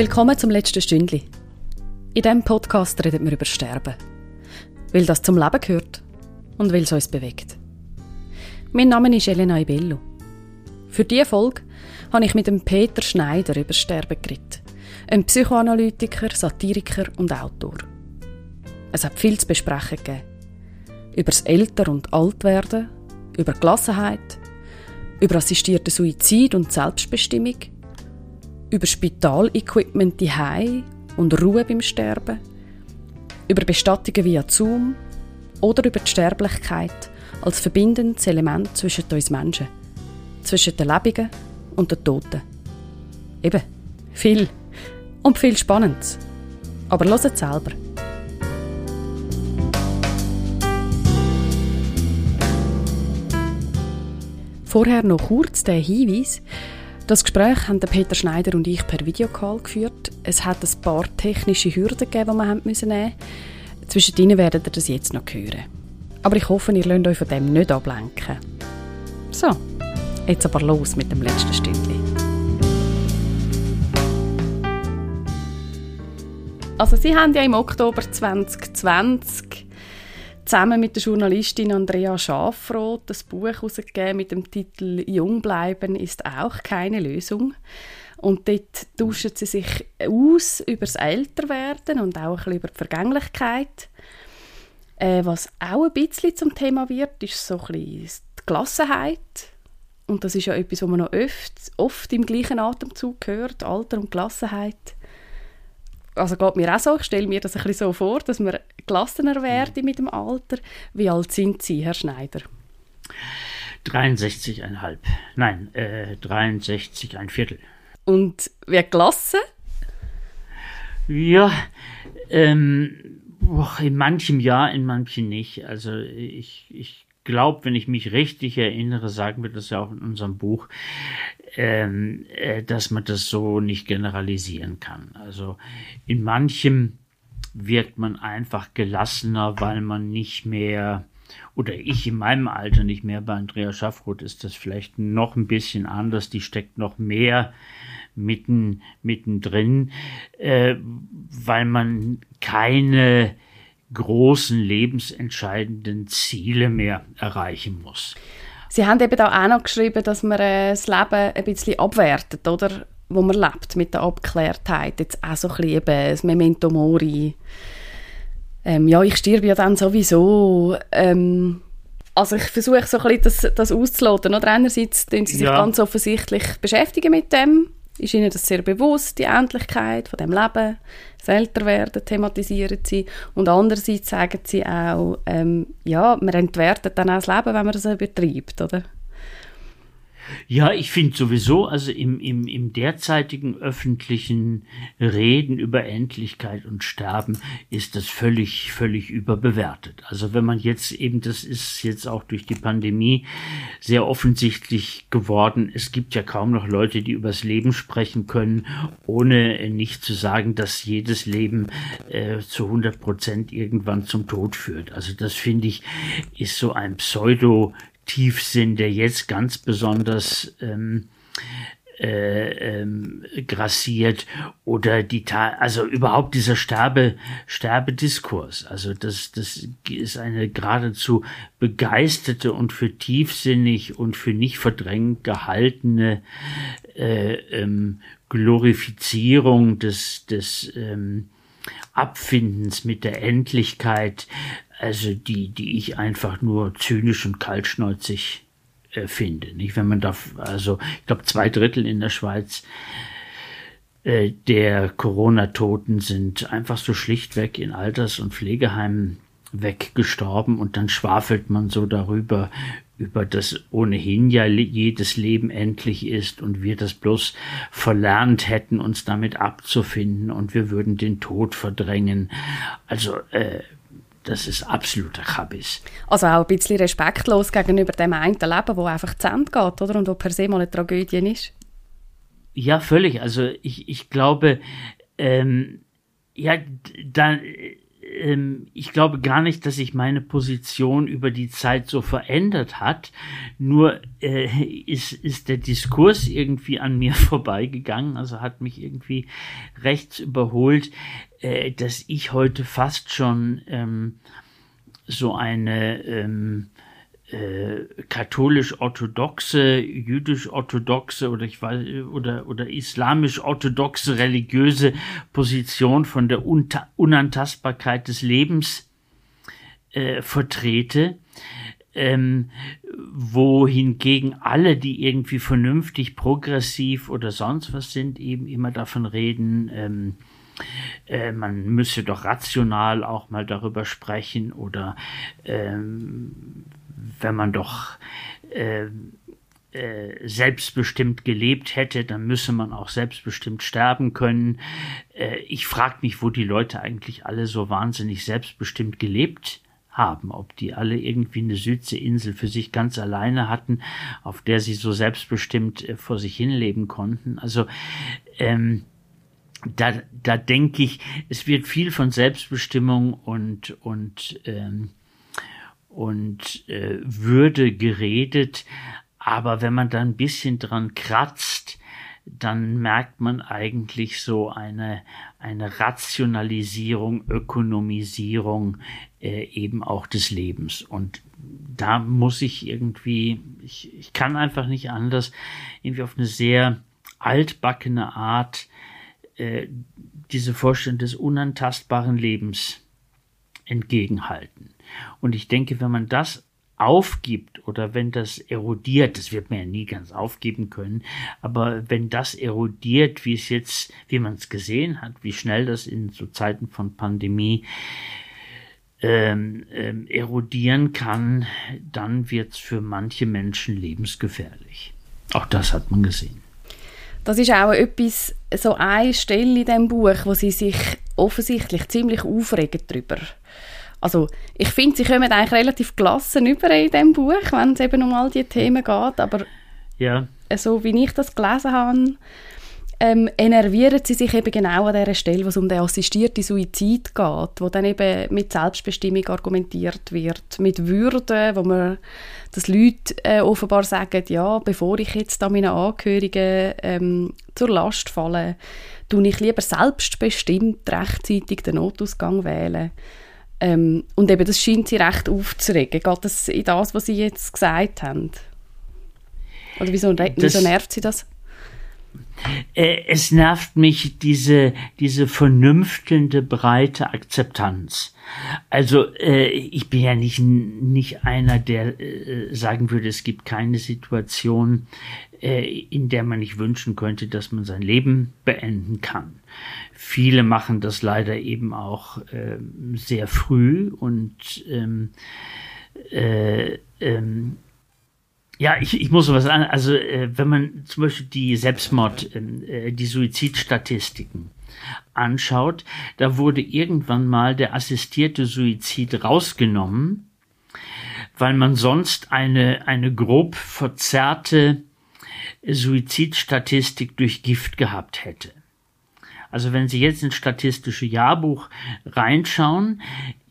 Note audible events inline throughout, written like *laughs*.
Willkommen zum letzten Stündli. In diesem Podcast reden wir über Sterben. Weil das zum Leben gehört und weil es uns bewegt. Mein Name ist Elena Ibello. Für diese Folge habe ich mit dem Peter Schneider über Sterben geredet. Ein Psychoanalytiker, Satiriker und Autor. Es hat viel zu besprechen gegeben. Über das Älter- und Altwerden, über Gelassenheit, über assistierten Suizid und Selbstbestimmung, über Spitalequipment die und Ruhe beim Sterben, über Bestattungen via Zoom oder über die Sterblichkeit als verbindendes Element zwischen uns Menschen, zwischen den Lebenden und den Toten. Eben, viel und viel Spannendes. Aber hört selber. Vorher noch kurz der Hinweis. Das Gespräch haben Peter Schneider und ich per Videocall geführt. Es hat ein paar technische Hürden gegeben, die wir haben müssen nehmen mussten. Zwischen ihnen werdet ihr das jetzt noch hören. Aber ich hoffe, ihr lasst euch von dem nicht ablenken. So, jetzt aber los mit dem letzten Stündchen. Also Sie haben ja im Oktober 2020 zusammen mit der Journalistin Andrea Schafroth das Buch herausgegeben mit dem Titel Jung bleiben ist auch keine Lösung. Und dort tauschen sie sich aus über das Älterwerden und auch ein bisschen über die Vergänglichkeit. Äh, was auch ein bisschen zum Thema wird, ist so ein bisschen die Gelassenheit. Und das ist ja etwas, was man noch oft, oft im gleichen Atemzug hört, Alter und Gelassenheit also geht mir auch so, ich stelle mir das ein bisschen so vor, dass man gelassener werde mit dem Alter. Wie alt sind Sie, Herr Schneider? 63,5. Nein, äh, 63, ein Viertel. Und wer gelassen? Ja, ähm, in manchem ja, in manchem nicht. Also ich, ich glaube, wenn ich mich richtig erinnere, sagen wir das ja auch in unserem Buch, ähm, äh, dass man das so nicht generalisieren kann. Also in manchem wirkt man einfach gelassener, weil man nicht mehr oder ich in meinem Alter nicht mehr bei Andrea Schaffroth ist das vielleicht noch ein bisschen anders, die steckt noch mehr mitten mittendrin, äh, weil man keine großen lebensentscheidenden Ziele mehr erreichen muss. Sie haben eben auch noch geschrieben, dass man äh, das Leben ein bisschen abwertet, oder? Wo man lebt mit der Abgeklärtheit. Jetzt auch so ein bisschen eben das Memento Mori. Ähm, ja, ich stirbe ja dann sowieso. Ähm, also ich versuche so ein bisschen das, das auszuloten. Oder einerseits tun sie sich ja. ganz offensichtlich beschäftigen mit dem, ist ihnen das sehr bewusst, die Endlichkeit von dem Leben, das Älterwerden thematisieren sie und andererseits sagen sie auch, ähm, ja, man entwertet dann auch das Leben, wenn man das übertreibt, oder? Ja, ich finde sowieso, also im, im, im derzeitigen öffentlichen Reden über Endlichkeit und Sterben ist das völlig, völlig überbewertet. Also wenn man jetzt eben, das ist jetzt auch durch die Pandemie sehr offensichtlich geworden, es gibt ja kaum noch Leute, die übers Leben sprechen können, ohne nicht zu sagen, dass jedes Leben äh, zu 100 Prozent irgendwann zum Tod führt. Also das finde ich, ist so ein Pseudo Tiefsinn, der jetzt ganz besonders ähm, äh, ähm, grassiert oder die also überhaupt dieser Sterbe Sterbediskurs. Also das das ist eine geradezu begeisterte und für tiefsinnig und für nicht verdrängt gehaltene äh, ähm, Glorifizierung des des ähm, Abfindens mit der Endlichkeit also die, die ich einfach nur zynisch und kaltschnäuzig äh, finde. Nicht, wenn man da, also ich glaube zwei Drittel in der Schweiz äh, der Corona-Toten sind einfach so schlichtweg in Alters- und Pflegeheimen weggestorben und dann schwafelt man so darüber, über das ohnehin ja jedes Leben endlich ist und wir das bloß verlernt hätten, uns damit abzufinden und wir würden den Tod verdrängen. Also äh, das ist absoluter Kabis. Also auch ein bisschen respektlos gegenüber dem einen Leben, wo einfach zu Ende geht, oder? Und wo per se mal eine Tragödie ist. Ja, völlig. Also ich, ich glaube, ähm, ja, dann ähm, ich glaube gar nicht, dass sich meine Position über die Zeit so verändert hat. Nur äh, ist, ist der Diskurs irgendwie an mir *laughs* vorbeigegangen, also hat mich irgendwie rechts überholt, äh, dass ich heute fast schon ähm, so eine ähm, äh, katholisch-orthodoxe, jüdisch-orthodoxe oder ich weiß oder oder islamisch-orthodoxe religiöse Position von der Unta Unantastbarkeit des Lebens äh, vertrete, ähm, wohingegen alle, die irgendwie vernünftig, progressiv oder sonst was sind, eben immer davon reden, ähm, äh, man müsse doch rational auch mal darüber sprechen oder ähm, wenn man doch äh, äh, selbstbestimmt gelebt hätte, dann müsse man auch selbstbestimmt sterben können. Äh, ich frage mich, wo die Leute eigentlich alle so wahnsinnig selbstbestimmt gelebt haben, ob die alle irgendwie eine Südseeinsel für sich ganz alleine hatten, auf der sie so selbstbestimmt äh, vor sich hin leben konnten. Also ähm, da, da denke ich, es wird viel von Selbstbestimmung und und ähm, und äh, Würde geredet, aber wenn man da ein bisschen dran kratzt, dann merkt man eigentlich so eine, eine Rationalisierung, Ökonomisierung äh, eben auch des Lebens. Und da muss ich irgendwie, ich, ich kann einfach nicht anders, irgendwie auf eine sehr altbackene Art äh, diese Vorstellung des unantastbaren Lebens entgegenhalten. Und ich denke, wenn man das aufgibt oder wenn das erodiert, das wird man ja nie ganz aufgeben können, aber wenn das erodiert, wie es jetzt, wie man es gesehen hat, wie schnell das in so Zeiten von Pandemie ähm, ähm, erodieren kann, dann wird es für manche Menschen lebensgefährlich. Auch das hat man gesehen. Das ist auch etwas, so eine Stelle in diesem Buch, wo sie sich offensichtlich ziemlich aufregen darüber also ich finde, sie kommen eigentlich relativ gelassen über in diesem Buch, wenn es eben um all diese Themen geht, aber ja. so wie ich das gelesen habe, ähm, enervieren sie sich eben genau an der Stelle, wo es um den assistierten Suizid geht, wo dann eben mit Selbstbestimmung argumentiert wird, mit Würde, wo man, dass Leute äh, offenbar sagen, ja, bevor ich jetzt da meinen Angehörigen ähm, zur Last falle, tue ich lieber selbstbestimmt rechtzeitig den Notausgang wählen. Ähm, und eben, das scheint sie recht aufzuregen. Geht das in das, was Sie jetzt gesagt haben? Oder wieso, wieso nervt Sie das? Äh, es nervt mich diese, diese vernünftelnde, breite Akzeptanz. Also äh, ich bin ja nicht, nicht einer, der äh, sagen würde, es gibt keine Situation, äh, in der man nicht wünschen könnte, dass man sein Leben beenden kann. Viele machen das leider eben auch äh, sehr früh und ähm, äh, ähm, ja, ich, ich muss was an. Also äh, wenn man zum Beispiel die Selbstmord, ähm, äh, die Suizidstatistiken anschaut, da wurde irgendwann mal der assistierte Suizid rausgenommen, weil man sonst eine eine grob verzerrte Suizidstatistik durch Gift gehabt hätte. Also wenn Sie jetzt ins statistische Jahrbuch reinschauen,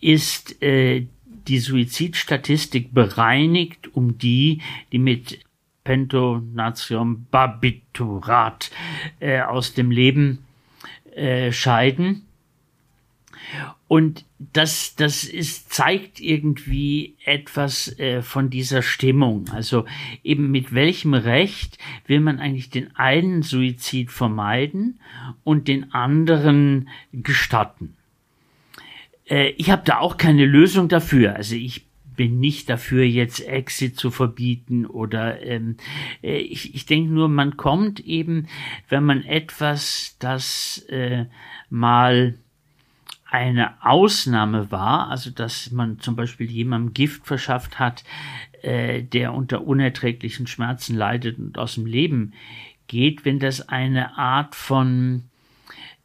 ist äh, die Suizidstatistik bereinigt um die, die mit Pentonatium Barbiturat äh, aus dem Leben äh, scheiden. Und das, das ist, zeigt irgendwie etwas äh, von dieser Stimmung. Also eben mit welchem Recht will man eigentlich den einen Suizid vermeiden und den anderen gestatten. Äh, ich habe da auch keine Lösung dafür. Also ich bin nicht dafür, jetzt Exit zu verbieten oder ähm, äh, ich, ich denke nur, man kommt eben, wenn man etwas, das äh, mal eine Ausnahme war, also dass man zum Beispiel jemandem Gift verschafft hat, äh, der unter unerträglichen Schmerzen leidet und aus dem Leben geht, wenn das eine Art von,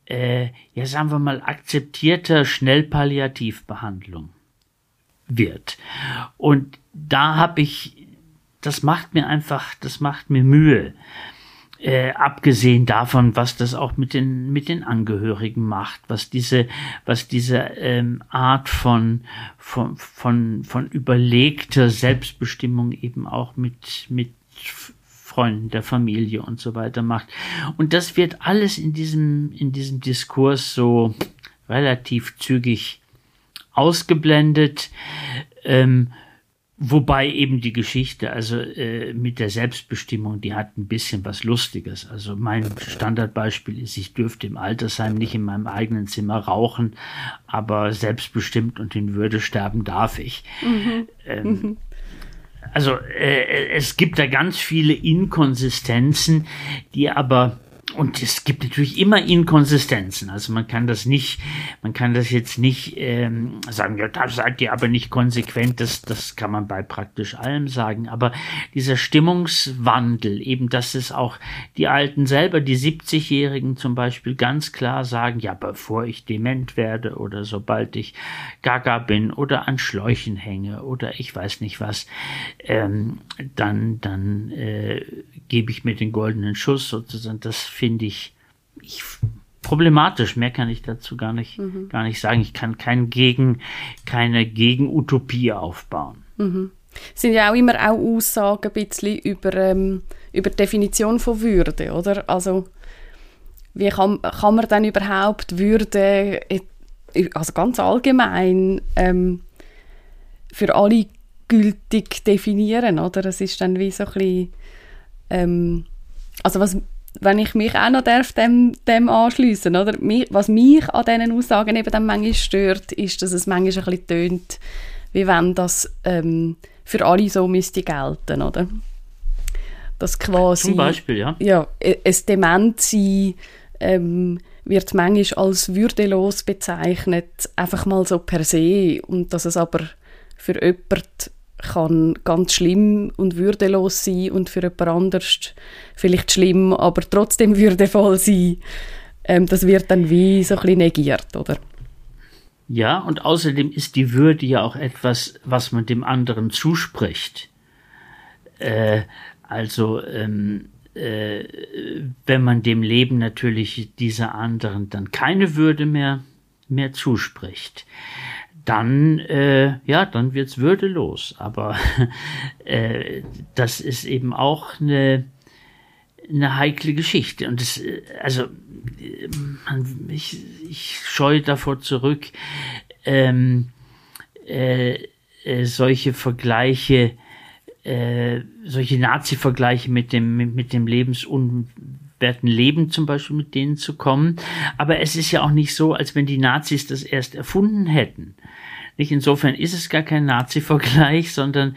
äh, ja sagen wir mal, akzeptierter Schnellpalliativbehandlung wird. Und da habe ich, das macht mir einfach, das macht mir Mühe äh, abgesehen davon, was das auch mit den mit den Angehörigen macht, was diese was diese ähm, Art von von von von überlegter Selbstbestimmung eben auch mit mit Freunden der Familie und so weiter macht. Und das wird alles in diesem in diesem Diskurs so relativ zügig ausgeblendet. Ähm, Wobei eben die Geschichte, also äh, mit der Selbstbestimmung, die hat ein bisschen was Lustiges. Also mein Standardbeispiel ist, ich dürfte im Altersheim nicht in meinem eigenen Zimmer rauchen, aber selbstbestimmt und in Würde sterben darf ich. Mhm. Ähm, mhm. Also äh, es gibt da ganz viele Inkonsistenzen, die aber und es gibt natürlich immer Inkonsistenzen. Also man kann das nicht, man kann das jetzt nicht ähm, sagen, ja, da seid ihr aber nicht konsequent. Das, das kann man bei praktisch allem sagen. Aber dieser Stimmungswandel, eben, dass es auch die Alten selber, die 70-Jährigen zum Beispiel, ganz klar sagen, ja, bevor ich dement werde oder sobald ich gaga bin oder an Schläuchen hänge oder ich weiß nicht was, ähm, dann, dann äh, gebe ich mir den goldenen Schuss sozusagen. Das finde ich, ich problematisch. Mehr kann ich dazu gar nicht, mhm. gar nicht sagen. Ich kann kein Gegen, keine Gegenutopie aufbauen. Mhm. Es sind ja auch immer auch Aussagen ein bisschen über, ähm, über die Definition von Würde, oder? Also, wie kann, kann man dann überhaupt Würde, also ganz allgemein, ähm, für alle gültig definieren, oder? Es ist dann wie so ein bisschen, ähm, also was, wenn ich mich auch noch darf, dem, dem anschliessen, oder? Was mich an diesen Aussagen eben dann manchmal stört, ist, dass es manchmal ein bisschen tönt, wie wenn das ähm, für alle so müsste gelten, oder? Das quasi... Zum Beispiel, ja. Ja, ein Dementsein ähm, wird manchmal als würdelos bezeichnet, einfach mal so per se, und dass es aber für jemanden kann ganz schlimm und würdelos sein und für jemand anderes vielleicht schlimm, aber trotzdem *laughs* würdevoll sein. Ähm, das wird dann wie so ein bisschen negiert, oder? Ja, und außerdem ist die Würde ja auch etwas, was man dem anderen zuspricht. Äh, also, ähm, äh, wenn man dem Leben natürlich dieser anderen dann keine Würde mehr, mehr zuspricht dann, äh, ja, dann wird's würdelos. Aber *laughs* äh, das ist eben auch eine, eine heikle Geschichte. Und das, äh, also, man, ich, ich scheue davor zurück, ähm, äh, äh, solche Vergleiche, äh, solche Nazi-Vergleiche mit dem, mit, mit dem lebensunwerten Leben zum Beispiel mit denen zu kommen. Aber es ist ja auch nicht so, als wenn die Nazis das erst erfunden hätten. Nicht insofern ist es gar kein Nazi-Vergleich, *laughs* sondern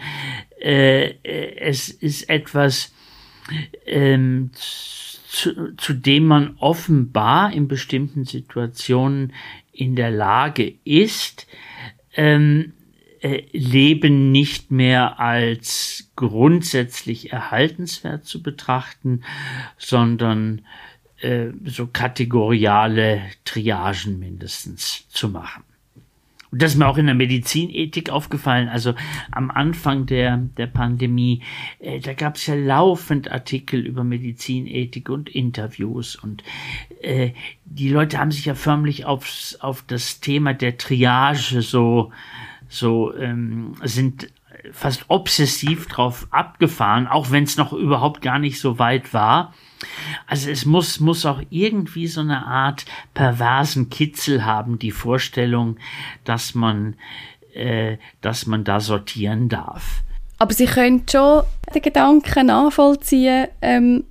äh, es ist etwas, ähm, zu, zu dem man offenbar in bestimmten Situationen in der Lage ist, ähm, äh, Leben nicht mehr als grundsätzlich erhaltenswert zu betrachten, sondern äh, so kategoriale Triagen mindestens zu machen. Und das ist mir auch in der Medizinethik aufgefallen. Also am Anfang der, der Pandemie, äh, da gab es ja laufend Artikel über Medizinethik und Interviews. Und äh, die Leute haben sich ja förmlich aufs, auf das Thema der Triage so, so ähm, sind fast obsessiv drauf abgefahren, auch wenn es noch überhaupt gar nicht so weit war. Also es muss, muss auch irgendwie so eine Art perversen Kitzel haben, die Vorstellung, dass man, äh, dass man da sortieren darf. Aber Sie können schon den Gedanken nachvollziehen, ähm,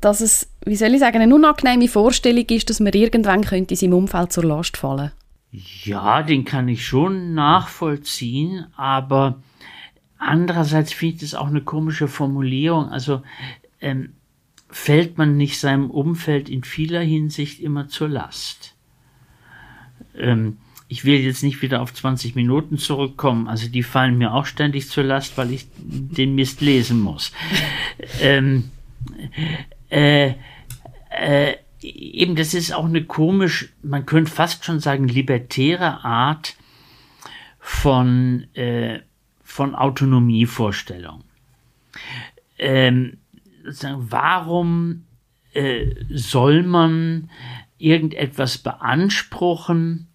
dass es, wie soll ich sagen, eine unangenehme Vorstellung ist, dass man irgendwann könnte seinem Umfeld zur Last fallen. Ja, den kann ich schon nachvollziehen, aber andererseits finde ich das auch eine komische Formulierung. Also ähm, fällt man nicht seinem Umfeld in vieler Hinsicht immer zur Last. Ähm, ich will jetzt nicht wieder auf 20 Minuten zurückkommen, also die fallen mir auch ständig zur Last, weil ich den Mist lesen muss. *laughs* ähm, äh, äh, eben, das ist auch eine komisch, man könnte fast schon sagen, libertäre Art von, äh, von Autonomievorstellung. Ähm, warum äh, soll man irgendetwas beanspruchen,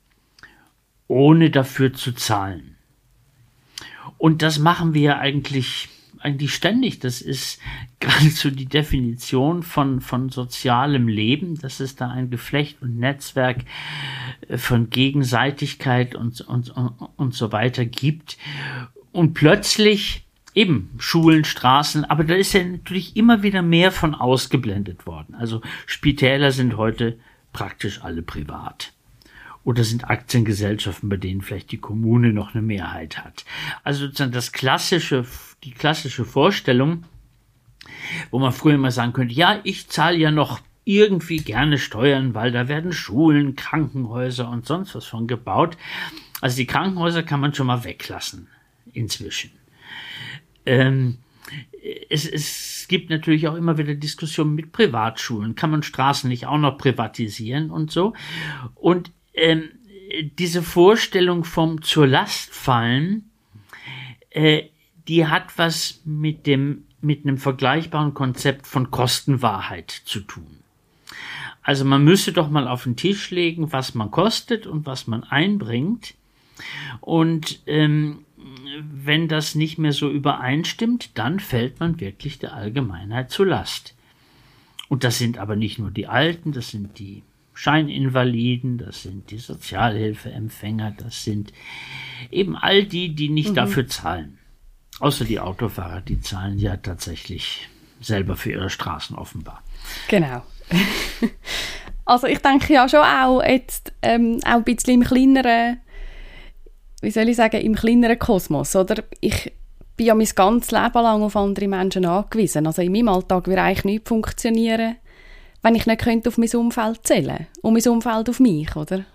ohne dafür zu zahlen? Und das machen wir eigentlich eigentlich ständig. Das ist geradezu die Definition von, von sozialem Leben, dass es da ein Geflecht und Netzwerk äh, von Gegenseitigkeit und, und, und, und so weiter gibt. Und plötzlich eben Schulen, Straßen, aber da ist ja natürlich immer wieder mehr von ausgeblendet worden. Also Spitäler sind heute praktisch alle privat oder sind Aktiengesellschaften, bei denen vielleicht die Kommune noch eine Mehrheit hat. Also sozusagen das klassische, die klassische Vorstellung, wo man früher mal sagen könnte, ja, ich zahle ja noch irgendwie gerne Steuern, weil da werden Schulen, Krankenhäuser und sonst was von gebaut. Also die Krankenhäuser kann man schon mal weglassen inzwischen. Ähm, es, es gibt natürlich auch immer wieder Diskussionen mit Privatschulen. Kann man Straßen nicht auch noch privatisieren und so? Und ähm, diese Vorstellung vom zur Last fallen, äh, die hat was mit dem mit einem vergleichbaren Konzept von Kostenwahrheit zu tun. Also man müsste doch mal auf den Tisch legen, was man kostet und was man einbringt. Und ähm, wenn das nicht mehr so übereinstimmt, dann fällt man wirklich der Allgemeinheit zu Last. Und das sind aber nicht nur die Alten, das sind die Scheininvaliden, das sind die Sozialhilfeempfänger, das sind eben all die, die nicht mhm. dafür zahlen. Außer die Autofahrer, die zahlen ja tatsächlich selber für ihre Straßen offenbar. Genau. *laughs* also ich denke ja schon auch jetzt ähm, auch ein bisschen im kleineren, wie soll ich sagen, im kleineren Kosmos, oder? Ich bin ja mein ganzes Leben lang auf andere Menschen angewiesen. Also in meinem Alltag wird eigentlich nichts funktionieren, wenn ich nicht könnte auf mein Umfeld zählen und mein Umfeld auf mich, oder?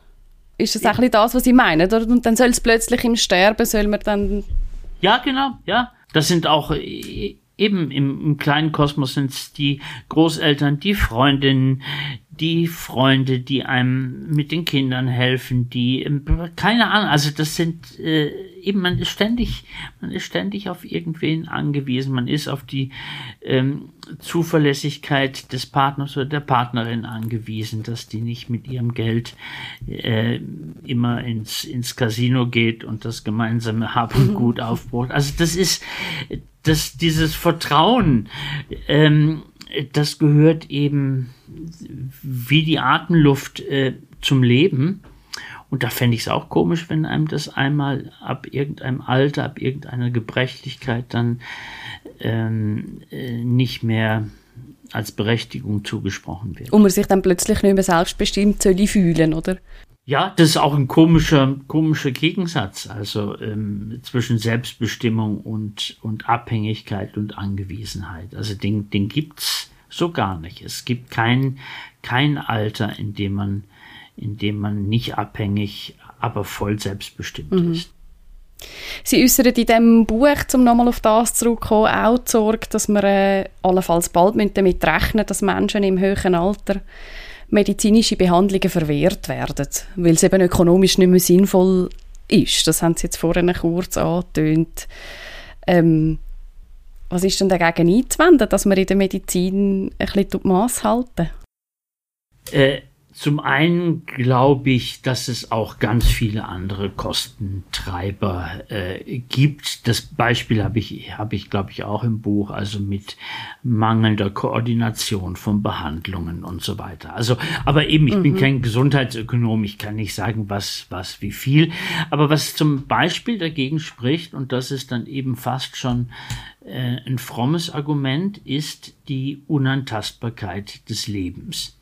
Ist das eigentlich das, was ich meine? Oder? Und dann soll es plötzlich im Sterben, soll man dann... Ja, genau, ja. Das sind auch äh, eben im, im kleinen Kosmos sind die Großeltern, die Freundinnen, die Freunde, die einem mit den Kindern helfen, die keine Ahnung, also das sind äh, eben man ist ständig, man ist ständig auf irgendwen angewiesen, man ist auf die ähm, Zuverlässigkeit des Partners oder der Partnerin angewiesen, dass die nicht mit ihrem Geld äh, immer ins ins Casino geht und das gemeinsame Hab und Gut *laughs* aufbraucht. Also das ist das dieses Vertrauen. Ähm, das gehört eben wie die Atemluft äh, zum Leben. Und da fände ich es auch komisch, wenn einem das einmal ab irgendeinem Alter, ab irgendeiner Gebrechlichkeit dann ähm, äh, nicht mehr als Berechtigung zugesprochen wird. Und man sich dann plötzlich nicht mehr selbstbestimmt soll fühlen, oder? Ja, das ist auch ein komischer, komischer Gegensatz, also ähm, zwischen Selbstbestimmung und, und Abhängigkeit und Angewiesenheit. Also den, den gibt's so gar nicht. Es gibt kein, kein Alter, in dem man, in dem man nicht abhängig, aber voll selbstbestimmt mhm. ist. Sie äußern in diesem Buch, um nochmal auf das zurückzukommen, auch die Sorge, dass wir äh, allenfalls bald damit rechnen dass Menschen im höheren Alter medizinische Behandlungen verwehrt werden, weil es eben ökonomisch nicht mehr sinnvoll ist. Das haben Sie jetzt vorhin kurz angetönt. Ähm, was ist denn dagegen einzuwenden, dass wir in der Medizin ein bisschen die Maß halten? Äh, zum einen glaube ich, dass es auch ganz viele andere Kostentreiber äh, gibt. Das Beispiel habe ich, habe ich, glaube ich, auch im Buch, also mit mangelnder Koordination von Behandlungen und so weiter. Also, aber eben, ich mhm. bin kein Gesundheitsökonom, ich kann nicht sagen, was, was, wie viel. Aber was zum Beispiel dagegen spricht, und das ist dann eben fast schon äh, ein frommes Argument, ist die Unantastbarkeit des Lebens.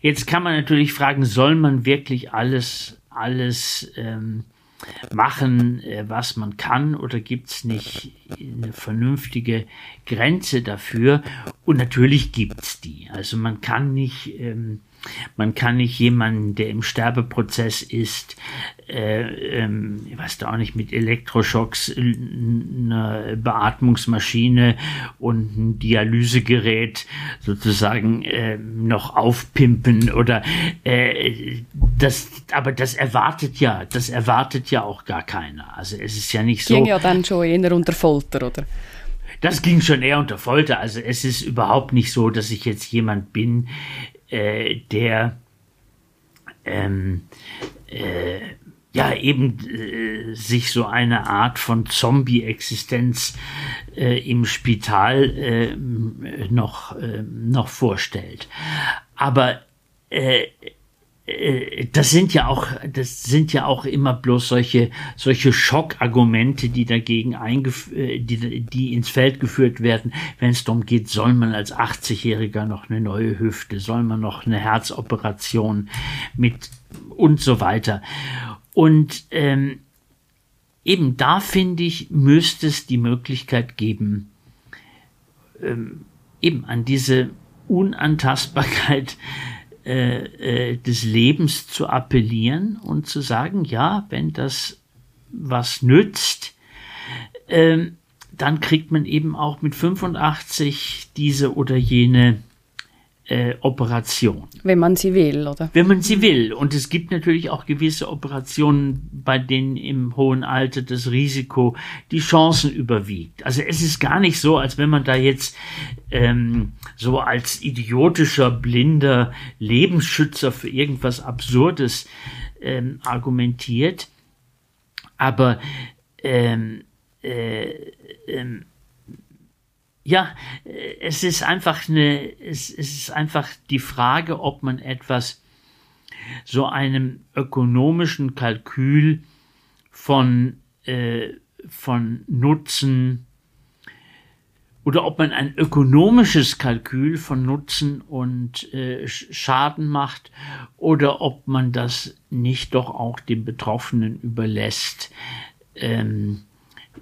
Jetzt kann man natürlich fragen, soll man wirklich alles, alles ähm, machen, äh, was man kann, oder gibt es nicht eine vernünftige Grenze dafür? Und natürlich gibt es die. Also man kann nicht ähm, man kann nicht jemanden, der im Sterbeprozess ist, äh, ähm, ich weiß da auch nicht, mit Elektroschocks, eine Beatmungsmaschine und ein Dialysegerät sozusagen äh, noch aufpimpen oder äh, das, aber das erwartet ja, das erwartet ja auch gar keiner. Also es ist ja nicht so. Ging ja dann schon eher unter Folter, oder? Das ging schon eher unter Folter. Also es ist überhaupt nicht so, dass ich jetzt jemand bin, äh, der ähm, äh, ja eben äh, sich so eine Art von Zombie-Existenz äh, im Spital äh, noch, äh, noch vorstellt. Aber äh, das sind ja auch, das sind ja auch immer bloß solche, solche Schockargumente, die dagegen eingef äh, die, die ins Feld geführt werden, wenn es darum geht, soll man als 80-Jähriger noch eine neue Hüfte, soll man noch eine Herzoperation mit und so weiter. Und ähm, eben da finde ich, müsste es die Möglichkeit geben, ähm, eben an diese Unantastbarkeit äh, äh, des Lebens zu appellieren und zu sagen, ja, wenn das was nützt, äh, dann kriegt man eben auch mit 85 diese oder jene äh, Operation. Wenn man sie will, oder? Wenn man sie will. Und es gibt natürlich auch gewisse Operationen, bei denen im hohen Alter das Risiko die Chancen überwiegt. Also es ist gar nicht so, als wenn man da jetzt ähm, so als idiotischer, blinder Lebensschützer für irgendwas Absurdes ähm, argumentiert. Aber ähm, äh, ähm, ja, äh, es ist einfach eine, es, es ist einfach die Frage, ob man etwas so einem ökonomischen Kalkül von, äh, von Nutzen oder ob man ein ökonomisches Kalkül von Nutzen und äh, Schaden macht oder ob man das nicht doch auch den Betroffenen überlässt, ähm,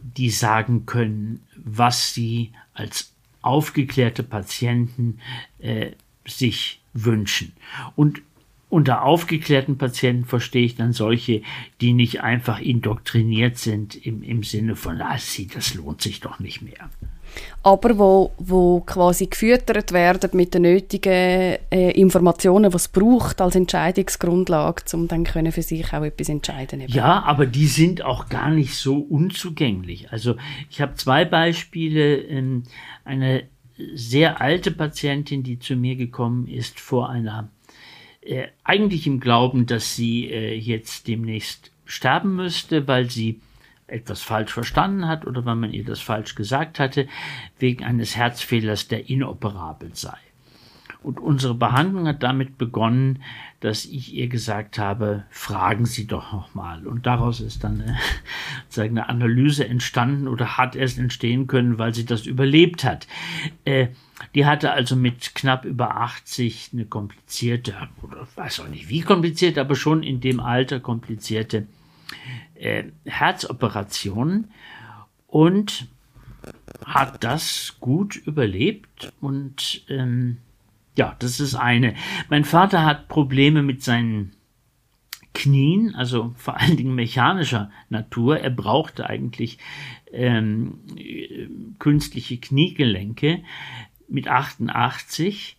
die sagen können, was sie als aufgeklärte Patienten äh, sich wünschen. Und unter aufgeklärten Patienten verstehe ich dann solche, die nicht einfach indoktriniert sind im, im Sinne von, ah, sie, das lohnt sich doch nicht mehr aber wo, wo quasi gefüttert werden mit den nötigen äh, Informationen, was braucht als Entscheidungsgrundlage, um dann können für sich auch etwas entscheiden. Eben. Ja, aber die sind auch gar nicht so unzugänglich. Also ich habe zwei Beispiele. Ähm, eine sehr alte Patientin, die zu mir gekommen ist vor einer äh, eigentlich im Glauben, dass sie äh, jetzt demnächst sterben müsste, weil sie etwas falsch verstanden hat oder weil man ihr das falsch gesagt hatte, wegen eines Herzfehlers, der inoperabel sei. Und unsere Behandlung hat damit begonnen, dass ich ihr gesagt habe, fragen Sie doch nochmal. Und daraus ist dann *laughs* eine, eine Analyse entstanden oder hat erst entstehen können, weil sie das überlebt hat. Äh, die hatte also mit knapp über 80 eine komplizierte, oder weiß auch nicht wie kompliziert, aber schon in dem Alter komplizierte äh, Herzoperation und hat das gut überlebt und ähm, ja, das ist eine. Mein Vater hat Probleme mit seinen Knien, also vor allen Dingen mechanischer Natur. Er brauchte eigentlich ähm, künstliche Kniegelenke mit 88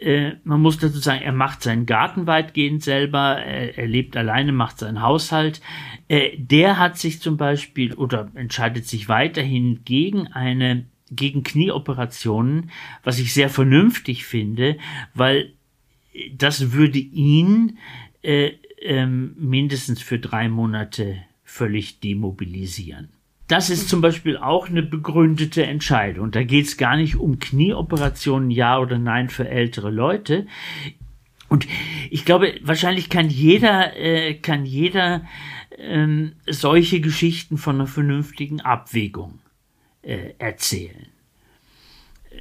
äh, man muss dazu sagen, er macht seinen Garten weitgehend selber, er, er lebt alleine, macht seinen Haushalt. Äh, der hat sich zum Beispiel oder entscheidet sich weiterhin gegen eine gegen Knieoperationen, was ich sehr vernünftig finde, weil das würde ihn äh, ähm, mindestens für drei Monate völlig demobilisieren. Das ist zum Beispiel auch eine begründete Entscheidung. Da geht es gar nicht um Knieoperationen, ja oder nein für ältere Leute. Und ich glaube, wahrscheinlich kann jeder, äh, kann jeder ähm, solche Geschichten von einer vernünftigen Abwägung äh, erzählen.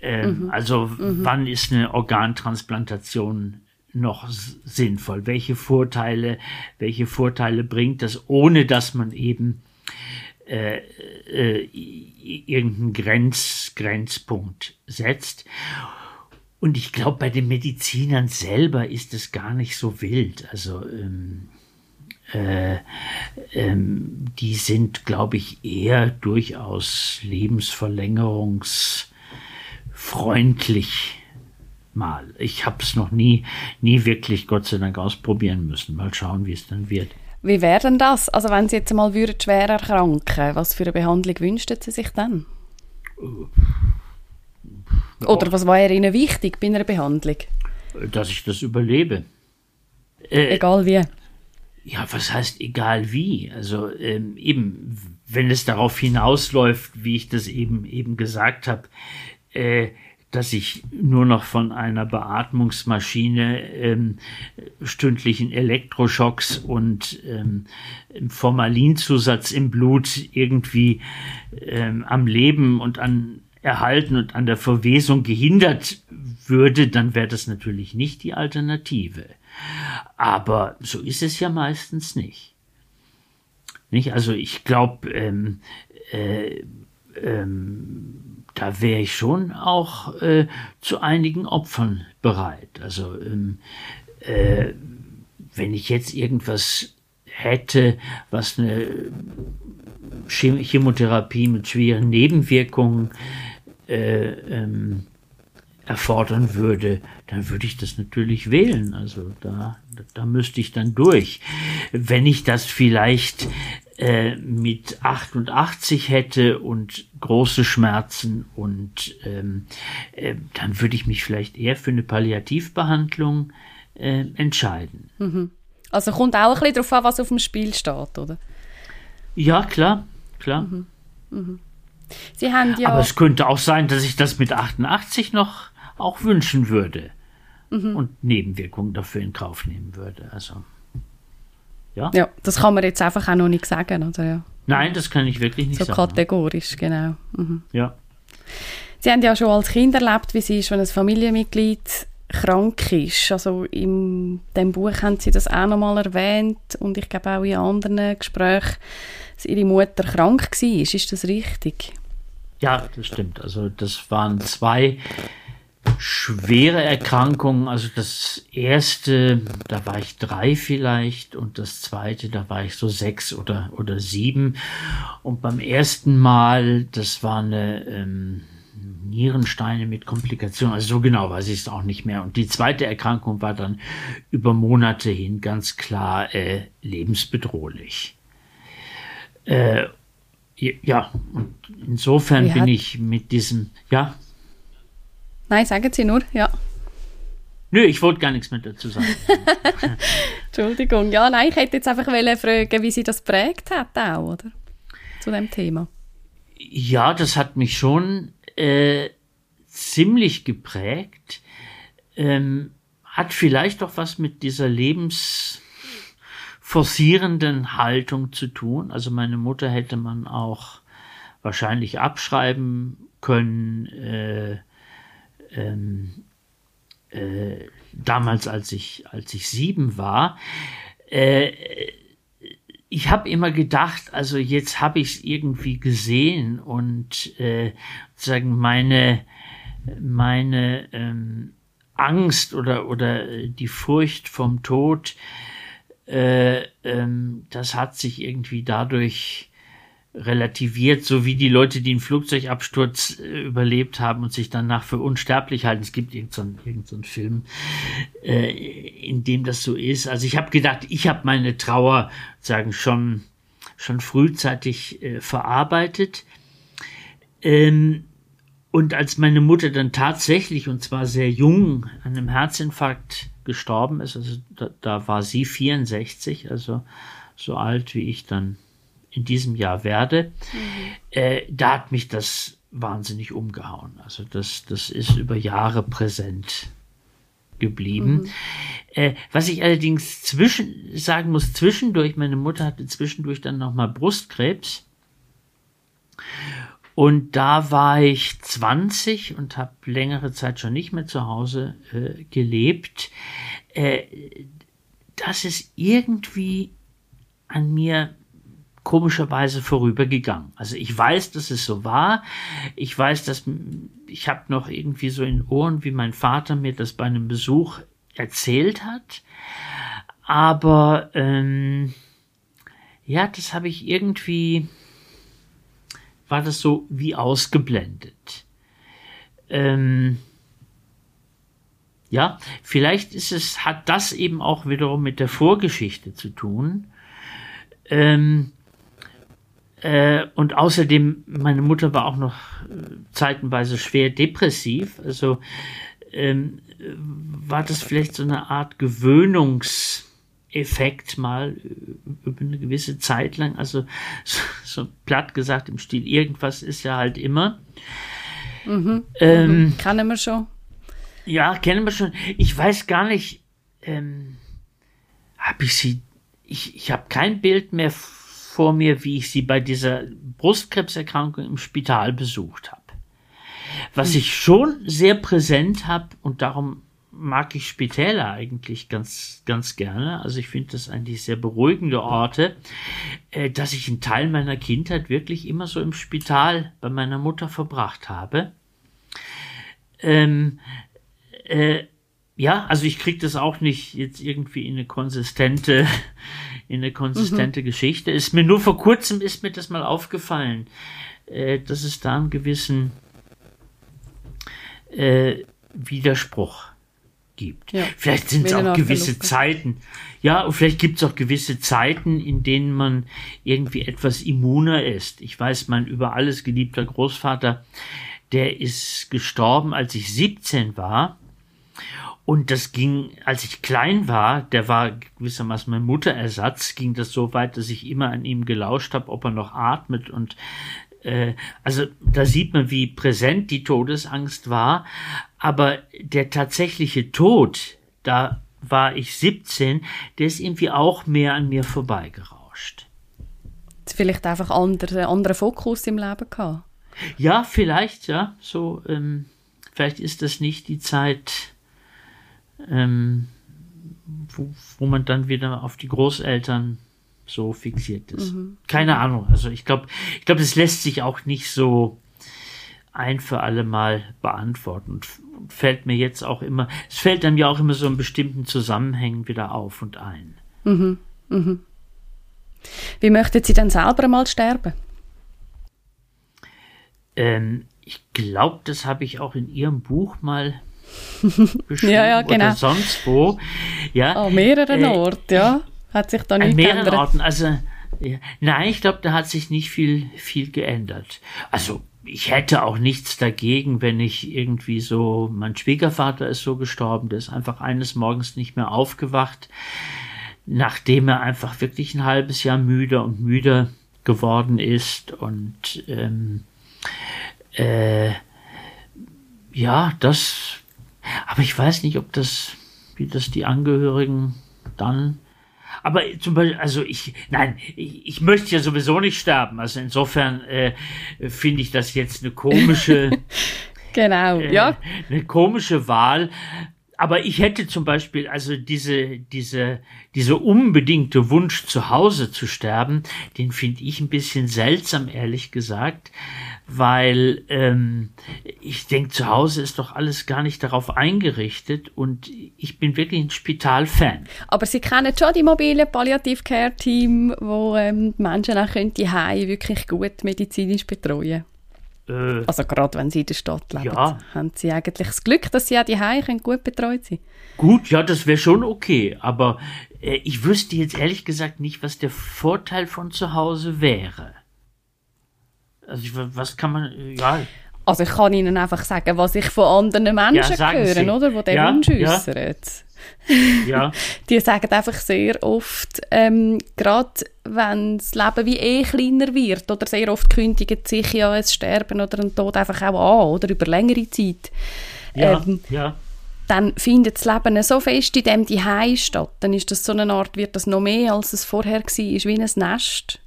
Ähm, mhm. Also mhm. wann ist eine Organtransplantation noch sinnvoll? Welche Vorteile, welche Vorteile bringt das, ohne dass man eben äh, äh, irgendeinen Grenz, Grenzpunkt setzt. Und ich glaube, bei den Medizinern selber ist es gar nicht so wild. Also ähm, äh, ähm, die sind, glaube ich, eher durchaus lebensverlängerungsfreundlich mal. Ich habe es noch nie, nie wirklich, Gott sei Dank, ausprobieren müssen. Mal schauen, wie es dann wird. Wie wäre denn das? Also wenn Sie jetzt mal würden schwer erkranken, was für eine Behandlung wünschten Sie sich dann? Oder was war Ihnen wichtig bei einer Behandlung? Dass ich das überlebe. Äh, egal wie. Ja, was heißt egal wie? Also ähm, eben, wenn es darauf hinausläuft, wie ich das eben eben gesagt habe, äh, dass ich nur noch von einer Beatmungsmaschine ähm, stündlichen Elektroschocks und ähm, Formalinzusatz im Blut irgendwie ähm, am Leben und an Erhalten und an der Verwesung gehindert würde, dann wäre das natürlich nicht die Alternative. Aber so ist es ja meistens nicht. Nicht? Also ich glaube, ähm, äh, ähm, da wäre ich schon auch äh, zu einigen Opfern bereit. Also ähm, äh, wenn ich jetzt irgendwas hätte, was eine Chemotherapie mit schweren Nebenwirkungen äh, ähm, erfordern würde, dann würde ich das natürlich wählen. Also da, da müsste ich dann durch. Wenn ich das vielleicht äh, mit 88 hätte und große Schmerzen und ähm, äh, dann würde ich mich vielleicht eher für eine Palliativbehandlung äh, entscheiden. Mhm. Also kommt auch ein bisschen darauf an, was auf dem Spiel steht, oder? Ja, klar, klar. Mhm. Mhm. Sie haben ja Aber es könnte auch sein, dass ich das mit 88 noch auch wünschen würde mhm. und Nebenwirkungen dafür in Kauf nehmen würde. Also, ja. Ja, das kann man jetzt einfach auch noch nicht sagen, oder? Ja. Nein, das kann ich wirklich nicht so sagen. So kategorisch, genau. Mhm. Ja. Sie haben ja schon als Kind erlebt, wie es ist, wenn ein Familienmitglied krank ist. Also in dem Buch haben Sie das auch nochmal erwähnt und ich glaube auch in anderen Gesprächen, dass Ihre Mutter krank war. Ist das richtig? Ja, das stimmt. Also das waren zwei schwere Erkrankungen. Also das erste, da war ich drei vielleicht und das zweite, da war ich so sechs oder, oder sieben. Und beim ersten Mal, das war eine ähm, Nierensteine mit Komplikationen. Also so genau weiß ich es auch nicht mehr. Und die zweite Erkrankung war dann über Monate hin ganz klar äh, lebensbedrohlich. Äh, ja, und insofern bin ich mit diesem, ja. Nein, sagen Sie nur, ja. Nö, ich wollte gar nichts mehr dazu sagen. *laughs* Entschuldigung, ja, nein, ich hätte jetzt einfach fragen, wie Sie das prägt hat auch, oder? Zu dem Thema. Ja, das hat mich schon äh, ziemlich geprägt. Ähm, hat vielleicht auch was mit dieser lebensforcierenden Haltung zu tun. Also meine Mutter hätte man auch wahrscheinlich abschreiben können. Äh, ähm, äh, damals, als ich, als ich sieben war, äh, ich habe immer gedacht, also jetzt habe ich es irgendwie gesehen und äh, sagen meine meine ähm, Angst oder oder die Furcht vom Tod, äh, ähm, das hat sich irgendwie dadurch relativiert, so wie die Leute, die einen Flugzeugabsturz äh, überlebt haben und sich danach für unsterblich halten. Es gibt irgendeinen so irgend so Film, äh, in dem das so ist. Also ich habe gedacht, ich habe meine Trauer sagen schon schon frühzeitig äh, verarbeitet. Ähm, und als meine Mutter dann tatsächlich, und zwar sehr jung, an einem Herzinfarkt gestorben ist, also da, da war sie 64, also so alt wie ich dann in diesem Jahr werde, mhm. äh, da hat mich das wahnsinnig umgehauen. Also das, das ist über Jahre präsent geblieben. Mhm. Äh, was ich allerdings zwischen sagen muss, zwischendurch, meine Mutter hatte zwischendurch dann nochmal Brustkrebs. Und da war ich 20 und habe längere Zeit schon nicht mehr zu Hause äh, gelebt. Äh, das ist irgendwie an mir komischerweise vorübergegangen. Also ich weiß, dass es so war. Ich weiß, dass ich habe noch irgendwie so in Ohren, wie mein Vater mir das bei einem Besuch erzählt hat. Aber ähm, ja, das habe ich irgendwie, war das so wie ausgeblendet. Ähm, ja, vielleicht ist es, hat das eben auch wiederum mit der Vorgeschichte zu tun. Ähm, Äh, und außerdem, meine Mutter war auch noch äh, zeitenweise schwer depressiv. Also ähm, war das vielleicht so eine Art Gewöhnungseffekt mal über eine gewisse Zeit lang. Also *laughs* so, so platt gesagt im Stil, irgendwas ist ja halt immer. Mhm. Ähm, mhm. Kennen wir schon. Ja, kennen wir schon. Ich weiß gar nicht, ähm, habe ich sie, ich, ich habe kein Bild mehr vor mir, wie ich sie bei dieser Brustkrebserkrankung im Spital besucht habe. Was ich schon sehr präsent habe und darum mag ich Spitäler eigentlich ganz, ganz gerne. Also ich finde das eigentlich sehr beruhigende Orte, äh, dass ich einen Teil meiner Kindheit wirklich immer so im Spital bei meiner Mutter verbracht habe. Ähm, äh, ja, also ich kriege das auch nicht jetzt irgendwie in eine konsistente, in eine konsistente mhm. Geschichte. Ist mir nur vor kurzem ist mir das mal aufgefallen, äh, dass es da einen gewissen äh, Widerspruch gibt. Ja. Vielleicht sind es auch gewisse Zeiten. Ja, und vielleicht gibt es auch gewisse Zeiten, in denen man irgendwie etwas immuner ist. Ich weiß, mein über alles geliebter Großvater, der ist gestorben, als ich 17 war. Und das ging, als ich klein war, der war gewissermaßen mein Mutterersatz, ging das so weit, dass ich immer an ihm gelauscht habe, ob er noch atmet. Und äh, also da sieht man, wie präsent die Todesangst war. Aber der tatsächliche Tod, da war ich 17, der ist irgendwie auch mehr an mir vorbeigerauscht. Vielleicht einfach andere, andere Fokus im Leben gehabt. Ja, vielleicht, ja. So, ähm, vielleicht ist das nicht die Zeit ähm, wo, wo man dann wieder auf die Großeltern so fixiert ist. Mhm. Keine Ahnung. Also ich glaube, ich glaube, das lässt sich auch nicht so ein für alle Mal beantworten und fällt mir jetzt auch immer, es fällt dann ja auch immer so in bestimmten Zusammenhängen wieder auf und ein. Mhm. Mhm. Wie möchten Sie denn selber mal sterben? Ähm, ich glaube, das habe ich auch in Ihrem Buch mal ja, ja, genau. oder sonst wo. Ja, An mehreren äh, Orten, ja. Hat sich da nicht An mehreren geändert. Orten, also ja, nein, ich glaube, da hat sich nicht viel, viel geändert. Also ich hätte auch nichts dagegen, wenn ich irgendwie so, mein Schwiegervater ist so gestorben, der ist einfach eines Morgens nicht mehr aufgewacht, nachdem er einfach wirklich ein halbes Jahr müde und müde geworden ist und ähm, äh, ja, das aber ich weiß nicht, ob das, wie das die Angehörigen dann. Aber zum Beispiel, also ich, nein, ich, ich möchte ja sowieso nicht sterben. Also insofern äh, finde ich das jetzt eine komische. *laughs* genau, äh, ja. Eine komische Wahl. Aber ich hätte zum Beispiel, also diese, diese, diese unbedingte Wunsch, zu Hause zu sterben, den finde ich ein bisschen seltsam, ehrlich gesagt weil ähm, ich denke, zu Hause ist doch alles gar nicht darauf eingerichtet und ich bin wirklich ein Spitalfan. Aber Sie kennen schon die mobile Palliative Care Team, wo ähm, Menschen auch können die wirklich gut medizinisch betreuen. Äh, also gerade wenn Sie in der Stadt leben, ja. haben Sie eigentlich das Glück, dass Sie auch die Hause gut betreut sind. Gut, ja, das wäre schon okay, aber äh, ich wüsste jetzt ehrlich gesagt nicht, was der Vorteil von zu Hause wäre. Also ich, was kann man, ja. Also ich kann Ihnen einfach sagen, was ich von anderen Menschen ja, höre, oder, die den ja, Wunsch äußern. Ja. *laughs* die sagen einfach sehr oft, ähm, gerade wenn das Leben wie eh kleiner wird, oder sehr oft kündigen sich ja ein Sterben oder ein Tod einfach auch an, oder über längere Zeit. Ja, ähm, ja dann findet das Leben so fest in dem die statt. Dann ist das so eine Art, wird das noch mehr, als es vorher war, wie ein Nest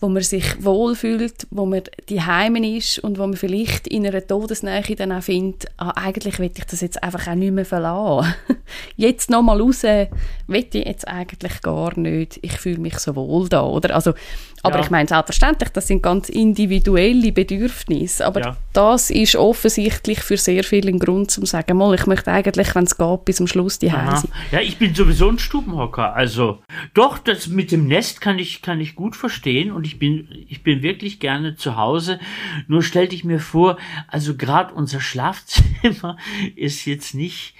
wo man sich wohlfühlt, wo man die Heimen ist und wo man vielleicht in einer Todesnähe dann auch findet, ah, eigentlich will ich das jetzt einfach auch nicht mehr verlassen. *laughs* jetzt nochmal raus, will ich jetzt eigentlich gar nicht. Ich fühle mich so wohl da, oder? Also, aber ja. ich meine, selbstverständlich, das sind ganz individuelle Bedürfnisse, aber ja. das ist offensichtlich für sehr viele ein Grund, zum zu sagen, mal, ich möchte eigentlich, wenn es geht, bis zum Schluss die sein. Ja, ich bin sowieso ein Stubenhocker, also doch, das mit dem Nest kann ich, kann ich gut verstehen und ich bin, ich bin wirklich gerne zu Hause. Nur stellte ich mir vor, also gerade unser Schlafzimmer *laughs* ist jetzt nicht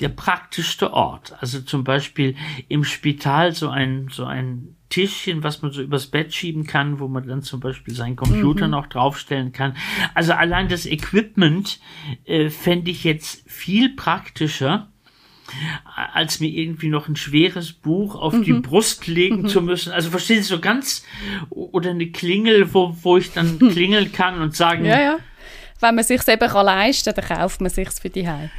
der praktischste Ort. Also zum Beispiel im Spital so ein, so ein Tischchen, was man so übers Bett schieben kann, wo man dann zum Beispiel seinen Computer mhm. noch draufstellen kann. Also allein das Equipment äh, fände ich jetzt viel praktischer als mir irgendwie noch ein schweres Buch auf mhm. die Brust legen mhm. zu müssen. Also verstehen Sie so ganz oder eine Klingel, wo, wo ich dann *laughs* klingeln kann und sagen. Ja, ja. Wenn man sich eben kann leisten kann, dann kauft man sich's für die Heim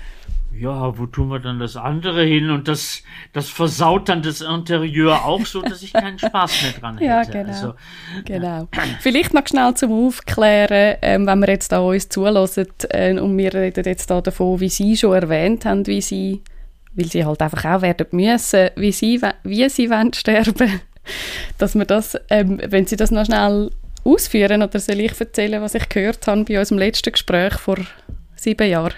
ja, wo tun wir dann das andere hin? Und das, das versaut dann das Interieur auch so, dass ich keinen Spaß mehr dran hätte. ja, genau. Also, genau. Ja. Vielleicht noch schnell zum Aufklären, ähm, wenn wir jetzt da uns zulassen, äh, und wir reden jetzt da davon, wie Sie schon erwähnt haben, wie Sie, weil Sie halt einfach auch werden müssen, wie Sie, wie Sie wollen sterben, dass wir das, ähm, wenn Sie das noch schnell ausführen, oder soll ich erzählen, was ich gehört habe bei unserem letzten Gespräch vor sieben Jahren?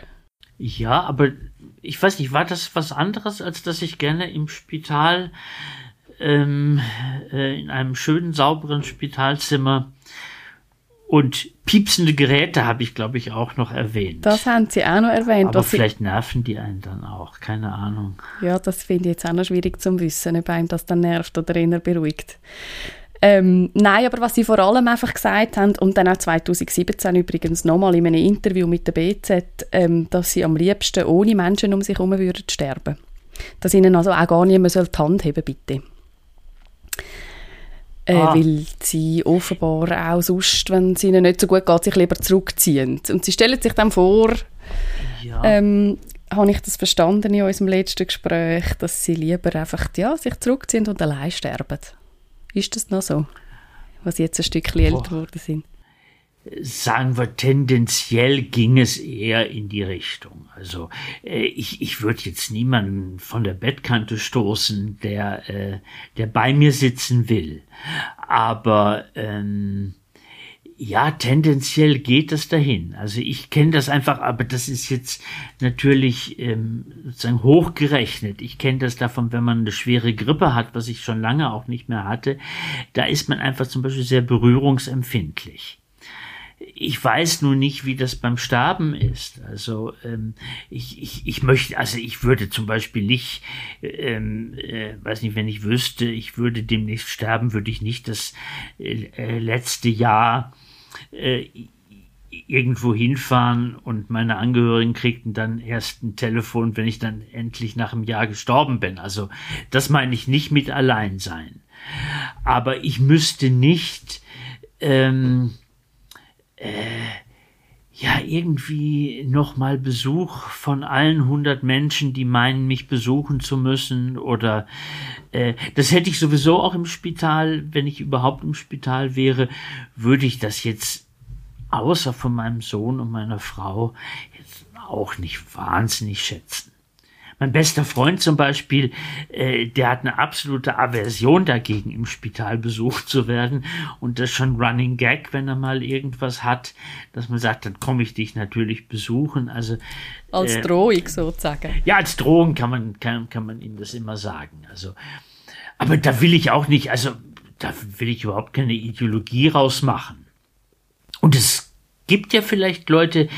Ja, aber ich weiß nicht, war das was anderes, als dass ich gerne im Spital, ähm, äh, in einem schönen, sauberen Spitalzimmer und piepsende Geräte habe ich, glaube ich, auch noch erwähnt. Das haben Sie auch noch erwähnt. Aber vielleicht nerven die einen dann auch, keine Ahnung. Ja, das finde ich jetzt auch noch schwierig zu wissen, ob einem das dann nervt oder eher beruhigt. Ähm, nein, aber was sie vor allem einfach gesagt haben, und dann auch 2017 übrigens nochmal in einem Interview mit der BZ, ähm, dass sie am liebsten ohne Menschen um sich herum würden sterben. Dass ihnen also auch gar niemand die Hand heben bitte. Äh, ah. Weil sie offenbar auch sonst, wenn es ihnen nicht so gut geht, sich lieber zurückziehen. Und sie stellen sich dann vor, ja. ähm, habe ich das verstanden in unserem letzten Gespräch, dass sie lieber einfach ja, sich zurückziehen und allein sterben. Ist das noch so, was jetzt ein Stückchen älter geworden sind? sagen wir, tendenziell ging es eher in die Richtung. Also äh, ich, ich würde jetzt niemanden von der Bettkante stoßen, der, äh, der bei mir sitzen will. Aber ähm, ja, tendenziell geht es dahin. Also ich kenne das einfach, aber das ist jetzt natürlich ähm, sozusagen hochgerechnet. Ich kenne das davon, wenn man eine schwere Grippe hat, was ich schon lange auch nicht mehr hatte. Da ist man einfach zum Beispiel sehr berührungsempfindlich. Ich weiß nun nicht, wie das beim Sterben ist. Also ähm, ich, ich, ich möchte, also ich würde zum Beispiel nicht, ähm, äh, weiß nicht, wenn ich wüsste, ich würde demnächst sterben, würde ich nicht das äh, letzte Jahr äh, irgendwo hinfahren und meine Angehörigen kriegten dann erst ein Telefon, wenn ich dann endlich nach einem Jahr gestorben bin. Also das meine ich nicht mit allein sein. Aber ich müsste nicht ähm, äh, ja irgendwie nochmal Besuch von allen hundert Menschen, die meinen, mich besuchen zu müssen oder äh, das hätte ich sowieso auch im Spital, wenn ich überhaupt im Spital wäre, würde ich das jetzt außer von meinem Sohn und meiner Frau jetzt auch nicht wahnsinnig schätzen. Mein bester Freund zum Beispiel, äh, der hat eine absolute Aversion dagegen, im Spital besucht zu werden. Und das schon Running Gag, wenn er mal irgendwas hat, dass man sagt, dann komme ich dich natürlich besuchen. Also als äh, Drohung sozusagen. Ja, als Drohung kann man kann, kann man ihm das immer sagen. Also, aber da will ich auch nicht, also da will ich überhaupt keine Ideologie rausmachen. Und es gibt ja vielleicht Leute,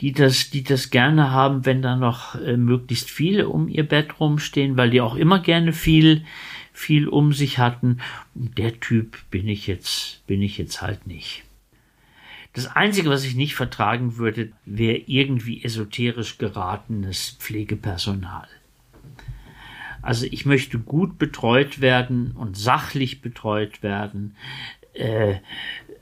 die das, die das gerne haben, wenn da noch äh, möglichst viele um ihr Bett rumstehen, weil die auch immer gerne viel, viel um sich hatten. Und der Typ bin ich jetzt, bin ich jetzt halt nicht. Das Einzige, was ich nicht vertragen würde, wäre irgendwie esoterisch geratenes Pflegepersonal. Also ich möchte gut betreut werden und sachlich betreut werden. Äh,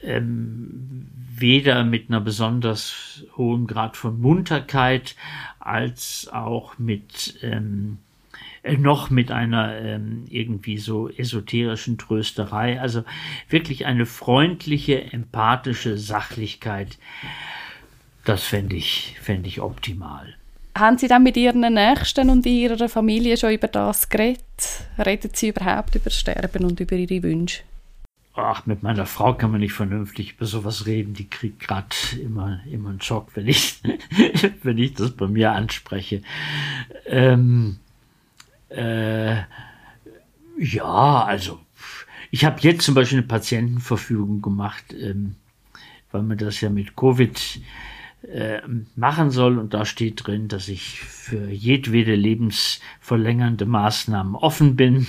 ähm, weder mit einer besonders hohen Grad von Munterkeit als auch mit ähm, äh, noch mit einer ähm, irgendwie so esoterischen Trösterei. Also wirklich eine freundliche, empathische Sachlichkeit. Das fände ich, fänd ich optimal. Haben Sie dann mit Ihren Nächsten und Ihrer Familie schon über das geredet? Reden Sie überhaupt über Sterben und über Ihre Wünsche? Ach, mit meiner Frau kann man nicht vernünftig über sowas reden. Die kriegt gerade immer, immer einen Schock, wenn ich, *laughs* wenn ich das bei mir anspreche. Ähm, äh, ja, also ich habe jetzt zum Beispiel eine Patientenverfügung gemacht, ähm, weil man das ja mit Covid äh, machen soll und da steht drin, dass ich für jedwede lebensverlängernde Maßnahmen offen bin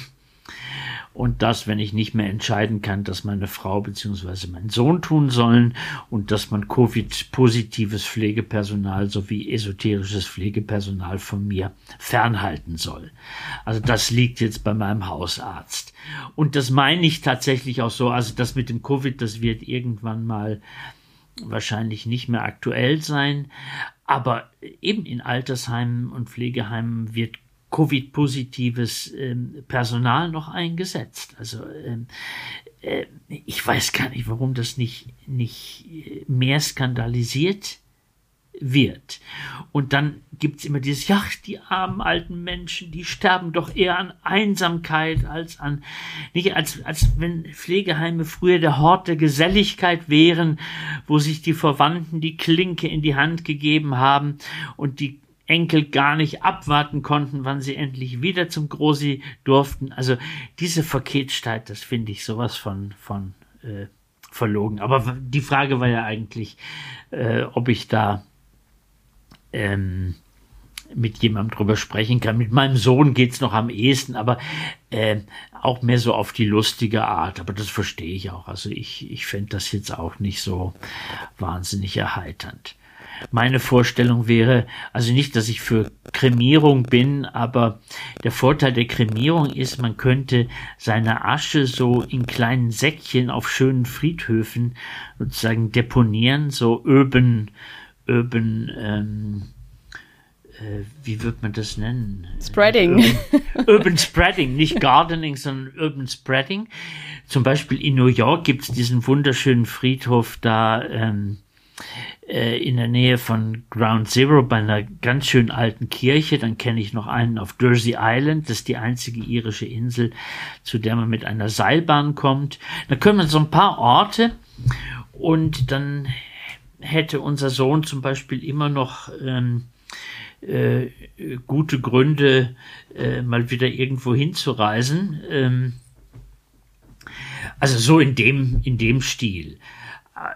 und das, wenn ich nicht mehr entscheiden kann, dass meine Frau bzw. mein Sohn tun sollen und dass man Covid-positives Pflegepersonal sowie esoterisches Pflegepersonal von mir fernhalten soll. Also das liegt jetzt bei meinem Hausarzt. Und das meine ich tatsächlich auch so, also das mit dem Covid, das wird irgendwann mal wahrscheinlich nicht mehr aktuell sein, aber eben in Altersheimen und Pflegeheimen wird Covid-positives ähm, Personal noch eingesetzt. Also ähm, äh, ich weiß gar nicht, warum das nicht, nicht mehr skandalisiert wird. Und dann gibt's immer dieses, ja, die armen alten Menschen, die sterben doch eher an Einsamkeit als an, nicht als, als wenn Pflegeheime früher der Hort der Geselligkeit wären, wo sich die Verwandten die Klinke in die Hand gegeben haben und die Enkel gar nicht abwarten konnten, wann sie endlich wieder zum Großi durften. Also diese Verkehrsstadt, das finde ich sowas von, von äh, verlogen. Aber die Frage war ja eigentlich, äh, ob ich da ähm, mit jemandem drüber sprechen kann. Mit meinem Sohn geht's noch am ehesten, aber äh, auch mehr so auf die lustige Art. Aber das verstehe ich auch. Also ich, ich fände das jetzt auch nicht so wahnsinnig erheiternd. Meine Vorstellung wäre, also nicht, dass ich für Kremierung bin, aber der Vorteil der Kremierung ist, man könnte seine Asche so in kleinen Säckchen auf schönen Friedhöfen sozusagen deponieren, so öben, öben, ähm, äh, wie wird man das nennen? Spreading. Urban, urban Spreading, nicht Gardening, sondern Urban Spreading. Zum Beispiel in New York gibt es diesen wunderschönen Friedhof da, ähm, äh, in der Nähe von Ground Zero bei einer ganz schön alten Kirche. Dann kenne ich noch einen auf Jersey Island. Das ist die einzige irische Insel, zu der man mit einer Seilbahn kommt. Da können wir so ein paar Orte und dann hätte unser Sohn zum Beispiel immer noch ähm, äh, gute Gründe, äh, mal wieder irgendwo hinzureisen. Ähm, also so in dem, in dem Stil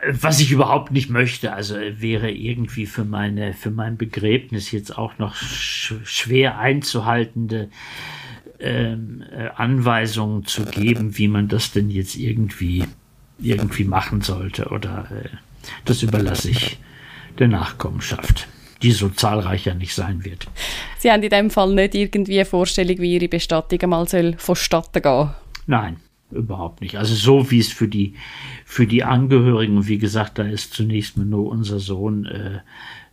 was ich überhaupt nicht möchte, also wäre irgendwie für meine, für mein Begräbnis jetzt auch noch sch schwer einzuhaltende ähm, äh, Anweisungen zu geben, wie man das denn jetzt irgendwie, irgendwie machen sollte oder äh, das überlasse ich der Nachkommenschaft, die so zahlreich ja nicht sein wird. Sie haben in dem Fall nicht irgendwie eine Vorstellung, wie Ihre Bestattung einmal soll vonstatten gehen? Nein, überhaupt nicht. Also so wie es für die für die Angehörigen wie gesagt, da ist zunächst mal nur unser Sohn äh,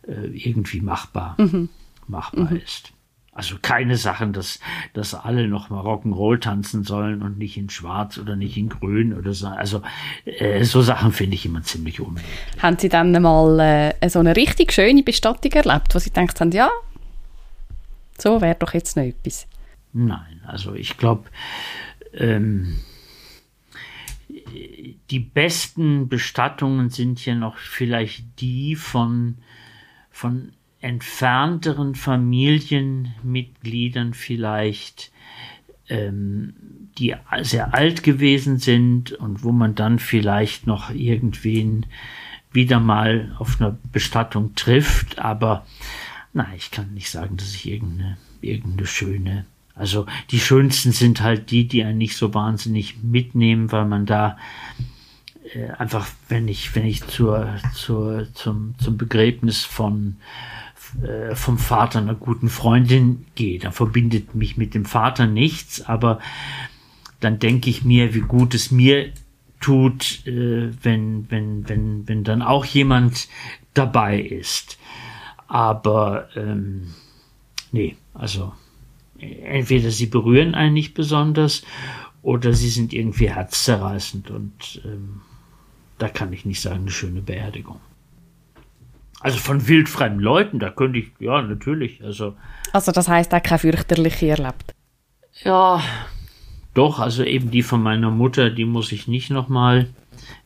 äh, irgendwie machbar mhm. machbar mhm. ist. Also keine Sachen, dass, dass alle noch mal Rock'n'Roll tanzen sollen und nicht in Schwarz oder nicht in Grün oder so. Also äh, so Sachen finde ich immer ziemlich unmöglich. Haben Sie dann mal äh, so eine richtig schöne Bestattung erlebt, wo Sie gedacht haben, ja, so wäre doch jetzt noch etwas? Nein, also ich glaube, ähm, die besten Bestattungen sind ja noch vielleicht die von, von entfernteren Familienmitgliedern vielleicht, ähm, die sehr alt gewesen sind und wo man dann vielleicht noch irgendwen wieder mal auf einer Bestattung trifft, aber na, ich kann nicht sagen, dass ich irgendeine, irgendeine schöne also die schönsten sind halt die, die einen nicht so wahnsinnig mitnehmen, weil man da äh, einfach, wenn ich, wenn ich zur, zur, zum, zum Begräbnis von äh, vom Vater einer guten Freundin gehe, dann verbindet mich mit dem Vater nichts, aber dann denke ich mir, wie gut es mir tut, äh, wenn, wenn, wenn, wenn dann auch jemand dabei ist. Aber ähm, nee, also entweder sie berühren einen nicht besonders oder sie sind irgendwie herzzerreißend und ähm, da kann ich nicht sagen, eine schöne Beerdigung. Also von wildfremden Leuten, da könnte ich, ja, natürlich. Also, also das heißt, auch kein fürchterliche erlebt? Ja, doch, also eben die von meiner Mutter, die muss ich nicht nochmal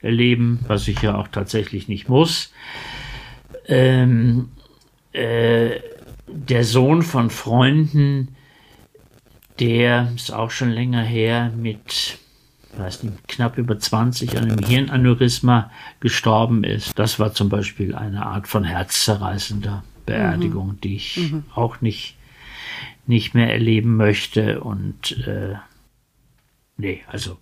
erleben, was ich ja auch tatsächlich nicht muss. Ähm, äh, der Sohn von Freunden, der ist auch schon länger her mit, weiß nicht, knapp über 20 an einem Hirnaneurysma gestorben ist. Das war zum Beispiel eine Art von herzzerreißender Beerdigung, mhm. die ich mhm. auch nicht, nicht mehr erleben möchte. Und äh, nee, also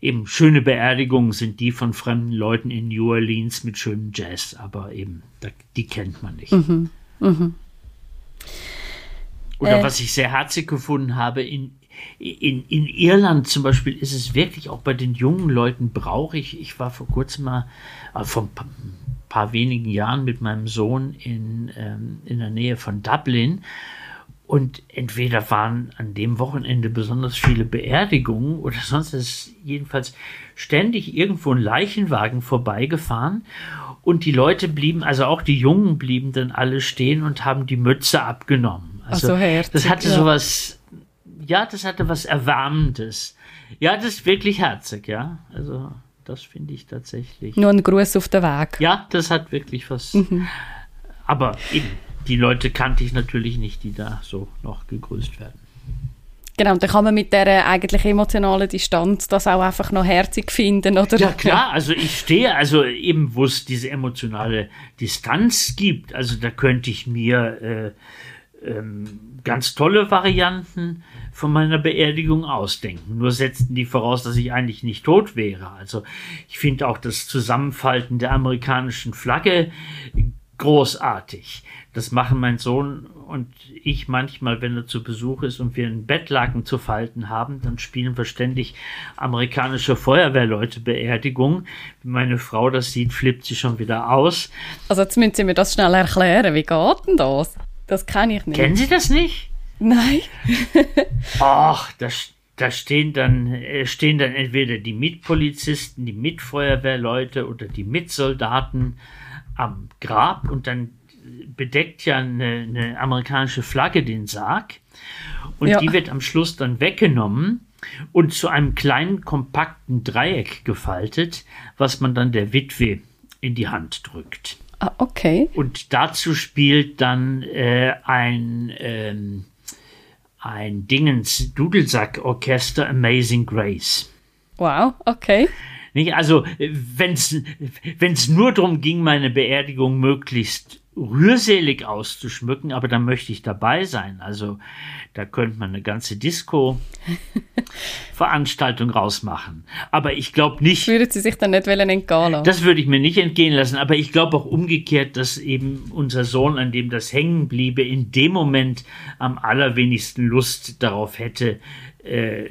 eben schöne Beerdigungen sind die von fremden Leuten in New Orleans mit schönem Jazz, aber eben, die kennt man nicht. Mhm. Mhm. Oder äh. was ich sehr herzig gefunden habe, in, in, in Irland zum Beispiel ist es wirklich auch bei den jungen Leuten brauchig. Ich war vor kurzem mal, äh, vor ein paar, paar, wenigen Jahren mit meinem Sohn in, ähm, in der Nähe von Dublin und entweder waren an dem Wochenende besonders viele Beerdigungen oder sonst ist jedenfalls ständig irgendwo ein Leichenwagen vorbeigefahren. Und die Leute blieben, also auch die Jungen blieben dann alle stehen und haben die Mütze abgenommen. Also so, herzig, das hatte ja. sowas, ja, das hatte was Erwärmendes. Ja, das ist wirklich herzig, ja. Also das finde ich tatsächlich. Nur ein Gruß auf der Weg. Ja, das hat wirklich was. Mhm. Aber eben, die Leute kannte ich natürlich nicht, die da so noch gegrüßt werden. Genau, und dann kann man mit der eigentlich emotionalen Distanz das auch einfach noch herzig finden, oder? Ja, klar, also ich stehe, also eben, wo es diese emotionale Distanz gibt, also da könnte ich mir äh, ähm, ganz tolle Varianten von meiner Beerdigung ausdenken. Nur setzten die voraus, dass ich eigentlich nicht tot wäre. Also ich finde auch das Zusammenfalten der amerikanischen Flagge großartig. Das machen mein Sohn und ich manchmal, wenn er zu Besuch ist und wir einen Bettlaken zu falten haben, dann spielen wir ständig amerikanische Feuerwehrleute Beerdigung. Wenn meine Frau das sieht, flippt sie schon wieder aus. Also jetzt müssen Sie mir das schnell erklären. Wie geht denn das? Das kann ich nicht. Kennen Sie das nicht? Nein. Ach, das da stehen dann, äh, stehen dann entweder die Mitpolizisten, die Mitfeuerwehrleute oder die Mitsoldaten am Grab und dann bedeckt ja eine, eine amerikanische Flagge den Sarg und ja. die wird am Schluss dann weggenommen und zu einem kleinen kompakten Dreieck gefaltet, was man dann der Witwe in die Hand drückt. Ah, okay. Und dazu spielt dann äh, ein ähm, ein Dingens Dudelsack Orchester Amazing Grace. Wow, okay. Nicht? Also, wenn es nur darum ging, meine Beerdigung möglichst rührselig auszuschmücken, aber da möchte ich dabei sein. Also da könnte man eine ganze Disco-Veranstaltung rausmachen. Aber ich glaube nicht. Würde sie sich dann nicht wollen entgehen lassen? Das würde ich mir nicht entgehen lassen. Aber ich glaube auch umgekehrt, dass eben unser Sohn, an dem das hängen bliebe, in dem Moment am allerwenigsten Lust darauf hätte, äh,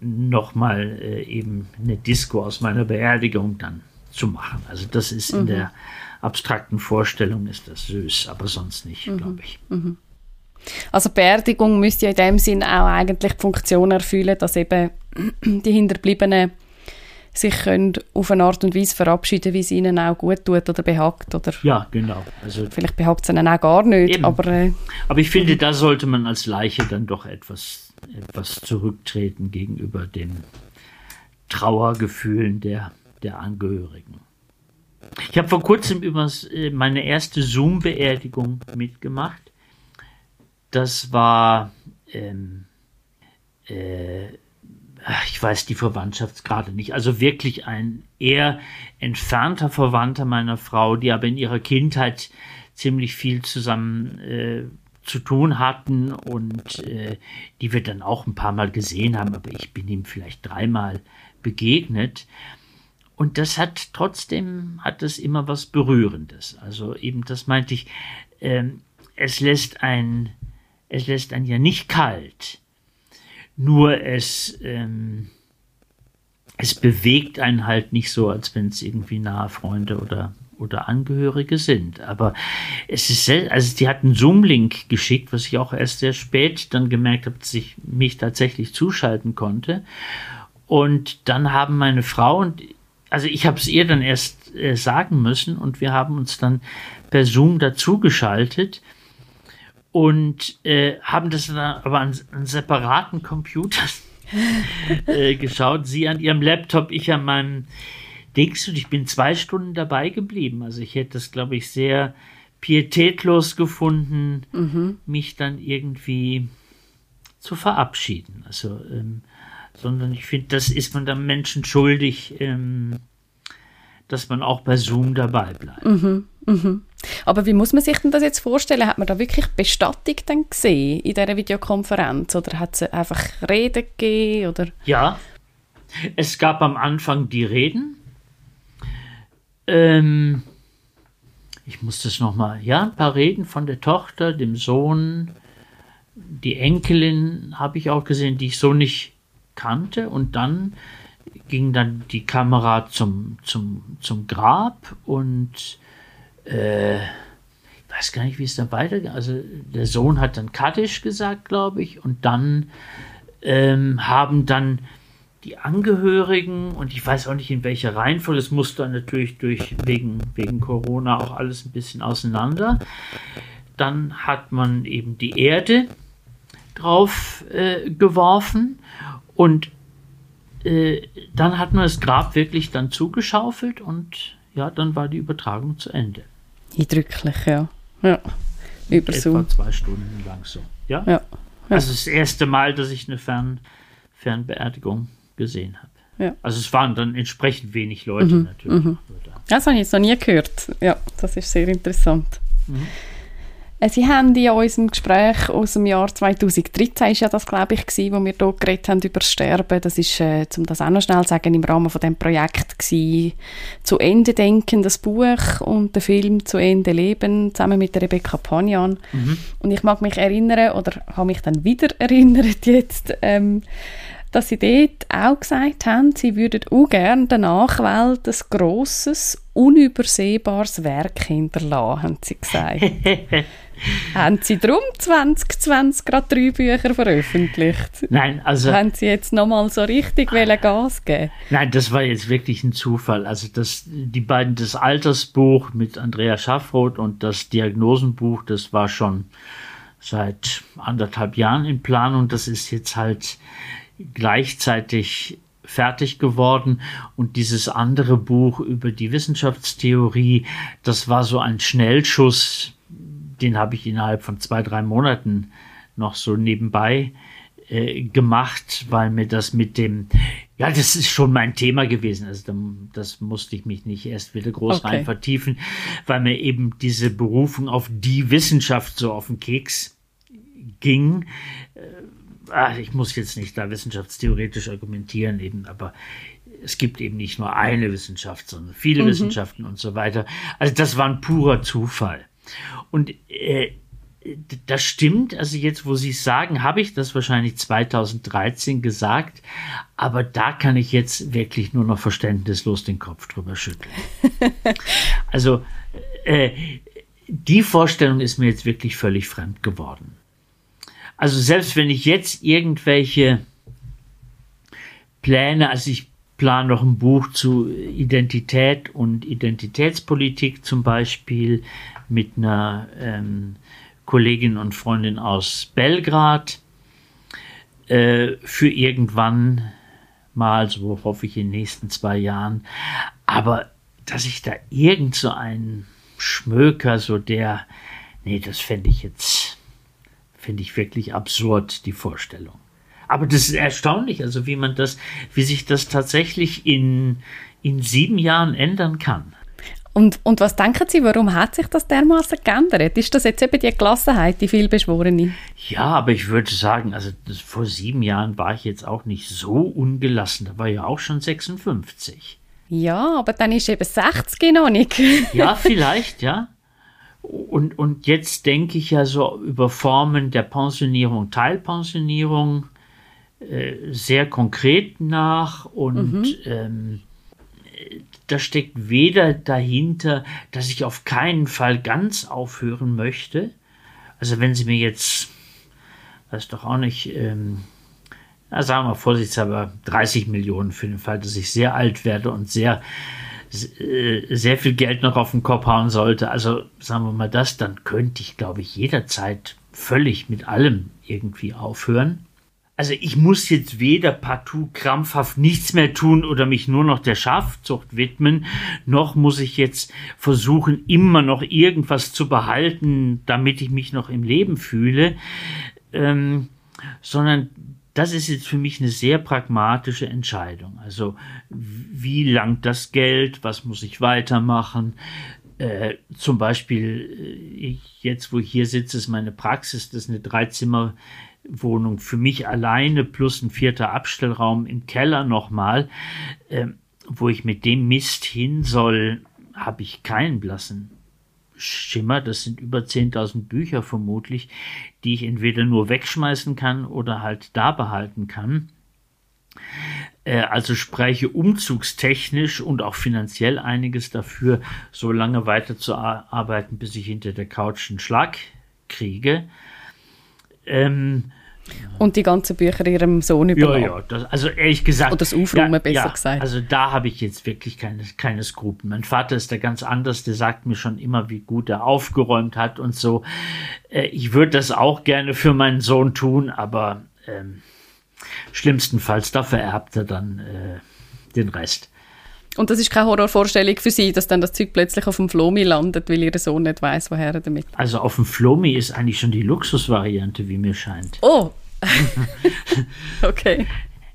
nochmal äh, eben eine Disco aus meiner Beerdigung dann zu machen. Also das ist in mhm. der abstrakten Vorstellung ist das süß, aber sonst nicht, mhm. glaube ich. Mhm. Also Beerdigung müsste ja in dem Sinn auch eigentlich die Funktion erfüllen, dass eben *clears throat* die Hinterbliebenen sich können auf eine Art und Weise verabschieden, wie es ihnen auch gut tut oder behagt. Oder ja, genau. Also, vielleicht behagt es ihnen auch gar nicht. Aber, äh, aber ich finde, da sollte man als Leiche dann doch etwas, etwas zurücktreten gegenüber den Trauergefühlen der, der Angehörigen. Ich habe vor kurzem übrigens äh, meine erste Zoom-Beerdigung mitgemacht. Das war, ähm, äh, ich weiß die Verwandtschaftsgrade nicht, also wirklich ein eher entfernter Verwandter meiner Frau, die aber in ihrer Kindheit ziemlich viel zusammen äh, zu tun hatten und äh, die wir dann auch ein paar Mal gesehen haben, aber ich bin ihm vielleicht dreimal begegnet. Und das hat trotzdem, hat es immer was Berührendes. Also eben, das meinte ich, ähm, es lässt ein, es lässt einen ja nicht kalt. Nur es, ähm, es bewegt einen halt nicht so, als wenn es irgendwie nahe Freunde oder oder Angehörige sind. Aber es ist sehr, also die hat einen Zoom-Link geschickt, was ich auch erst sehr spät dann gemerkt habe, dass ich mich tatsächlich zuschalten konnte. Und dann haben meine Frau und also ich habe es ihr dann erst äh, sagen müssen und wir haben uns dann per Zoom dazugeschaltet und äh, haben das dann aber an, an separaten Computern *laughs* äh, geschaut. Sie an ihrem Laptop, ich an meinem Dings und ich bin zwei Stunden dabei geblieben. Also ich hätte das, glaube ich, sehr pietätlos gefunden, mhm. mich dann irgendwie zu verabschieden. Also ähm, sondern ich finde, das ist man dem Menschen schuldig, ähm, dass man auch bei Zoom dabei bleibt. Mhm, mhm. Aber wie muss man sich denn das jetzt vorstellen? Hat man da wirklich Bestattung dann gesehen in dieser Videokonferenz oder hat es einfach Reden gegeben? Oder? Ja, es gab am Anfang die Reden. Ähm, ich muss das nochmal, ja, ein paar Reden von der Tochter, dem Sohn, die Enkelin habe ich auch gesehen, die ich so nicht kannte. Und dann ging dann die Kamera zum, zum, zum Grab und äh, ich weiß gar nicht, wie es dann weitergeht. Also der Sohn hat dann Kaddisch gesagt, glaube ich, und dann ähm, haben dann die Angehörigen und ich weiß auch nicht in welcher Reihenfolge, es muss dann natürlich durch wegen, wegen Corona auch alles ein bisschen auseinander. Dann hat man eben die Erde drauf äh, geworfen und äh, dann hat man das Grab wirklich dann zugeschaufelt und ja, dann war die Übertragung zu Ende. Eindrücklich, ja. Ja. Über Etwa Zoom. zwei Stunden lang so. Ja? ja. ja. Also das erste Mal, dass ich eine Fern Fernbeerdigung gesehen habe. Ja. Also es waren dann entsprechend wenig Leute mhm. natürlich. Mhm. Das habe ich jetzt noch nie gehört. Ja, das ist sehr interessant. Mhm. Äh, Sie haben in unserem Gespräch aus dem Jahr 2013, ist ja das, glaube ich, gewesen, wo wir hier geredet haben über das Sterben. Das ist, äh, um das auch noch schnell zu sagen, im Rahmen von dem Projekt gewesen, «Zu Ende denken», das Buch und der Film «Zu Ende leben», zusammen mit Rebecca Panian. Mhm. Und ich mag mich erinnern, oder habe mich dann wieder erinnert jetzt, ähm, dass sie dort auch gesagt haben, sie würden auch gerne der Nachwelt ein grosses, unübersehbares Werk hinterlassen, haben sie gesagt. *laughs* haben Sie darum 2020 gerade drei Bücher veröffentlicht? Nein, also... Haben Sie jetzt nochmal so richtig Gas geben Nein, das war jetzt wirklich ein Zufall. Also das, die beiden, das Altersbuch mit Andrea Schaffroth und das Diagnosenbuch, das war schon seit anderthalb Jahren in Planung. Das ist jetzt halt gleichzeitig fertig geworden und dieses andere Buch über die Wissenschaftstheorie, das war so ein Schnellschuss, den habe ich innerhalb von zwei, drei Monaten noch so nebenbei äh, gemacht, weil mir das mit dem, ja, das ist schon mein Thema gewesen. Also das musste ich mich nicht erst wieder groß okay. rein vertiefen, weil mir eben diese Berufung auf die Wissenschaft so auf den Keks ging. Ach, ich muss jetzt nicht da wissenschaftstheoretisch argumentieren eben, aber es gibt eben nicht nur eine Wissenschaft, sondern viele mhm. Wissenschaften und so weiter. Also das war ein purer Zufall. Und äh, das stimmt, also jetzt, wo Sie es sagen, habe ich das wahrscheinlich 2013 gesagt, aber da kann ich jetzt wirklich nur noch verständnislos den Kopf drüber schütteln. *laughs* also äh, die Vorstellung ist mir jetzt wirklich völlig fremd geworden. Also selbst wenn ich jetzt irgendwelche Pläne, also ich plane noch ein Buch zu Identität und Identitätspolitik zum Beispiel mit einer ähm, Kollegin und Freundin aus Belgrad äh, für irgendwann mal, so hoffe ich in den nächsten zwei Jahren. Aber dass ich da irgend so einen Schmöker, so der, nee, das fände ich jetzt finde ich wirklich absurd, die Vorstellung. Aber das ist erstaunlich, also wie man das, wie sich das tatsächlich in, in sieben Jahren ändern kann. Und, und was denken Sie, warum hat sich das dermaßen geändert? Ist das jetzt eben die Gelassenheit, die vielbeschworene? Ja, aber ich würde sagen, also das, vor sieben Jahren war ich jetzt auch nicht so ungelassen. Da war ja auch schon 56. Ja, aber dann ist eben 60 noch nicht. ja, vielleicht, ja. Und, und jetzt denke ich ja so über Formen der Pensionierung, Teilpensionierung äh, sehr konkret nach und mhm. ähm, da steckt weder dahinter, dass ich auf keinen Fall ganz aufhören möchte. Also wenn Sie mir jetzt, weiß doch auch nicht, ähm, na, sagen wir vorsichtshalber 30 Millionen für den Fall, dass ich sehr alt werde und sehr sehr viel Geld noch auf den Kopf hauen sollte, also sagen wir mal das, dann könnte ich, glaube ich, jederzeit völlig mit allem irgendwie aufhören. Also ich muss jetzt weder partout krampfhaft nichts mehr tun oder mich nur noch der Schafzucht widmen, noch muss ich jetzt versuchen, immer noch irgendwas zu behalten, damit ich mich noch im Leben fühle, ähm, sondern das ist jetzt für mich eine sehr pragmatische Entscheidung. Also wie langt das Geld, was muss ich weitermachen? Äh, zum Beispiel, äh, ich, jetzt wo ich hier sitze, ist meine Praxis, das ist eine Dreizimmer Wohnung für mich alleine plus ein vierter Abstellraum im Keller nochmal, äh, wo ich mit dem Mist hin soll, habe ich keinen blassen Schimmer. Das sind über 10.000 Bücher vermutlich, die ich entweder nur wegschmeißen kann oder halt da behalten kann. Äh, also spreche umzugstechnisch und auch finanziell einiges dafür, so lange weiterzuarbeiten, bis ich hinter der Couch einen Schlag kriege. Ähm, und die ganzen Bücher ihrem Sohn überlassen. Ja, ja, das, also ehrlich gesagt. Oder das Aufräumen, ja, besser ja, gesagt. Also da habe ich jetzt wirklich keine, keine Skrupel. Mein Vater ist da ganz anders, der sagt mir schon immer, wie gut er aufgeräumt hat und so. Äh, ich würde das auch gerne für meinen Sohn tun, aber ähm, schlimmstenfalls, da vererbt er dann äh, den Rest. Und das ist keine Horrorvorstellung für Sie, dass dann das Zeug plötzlich auf dem Flomi landet, weil Ihr Sohn nicht weiß, woher er damit. Also auf dem Flomi ist eigentlich schon die Luxusvariante, wie mir scheint. Oh! *laughs* okay.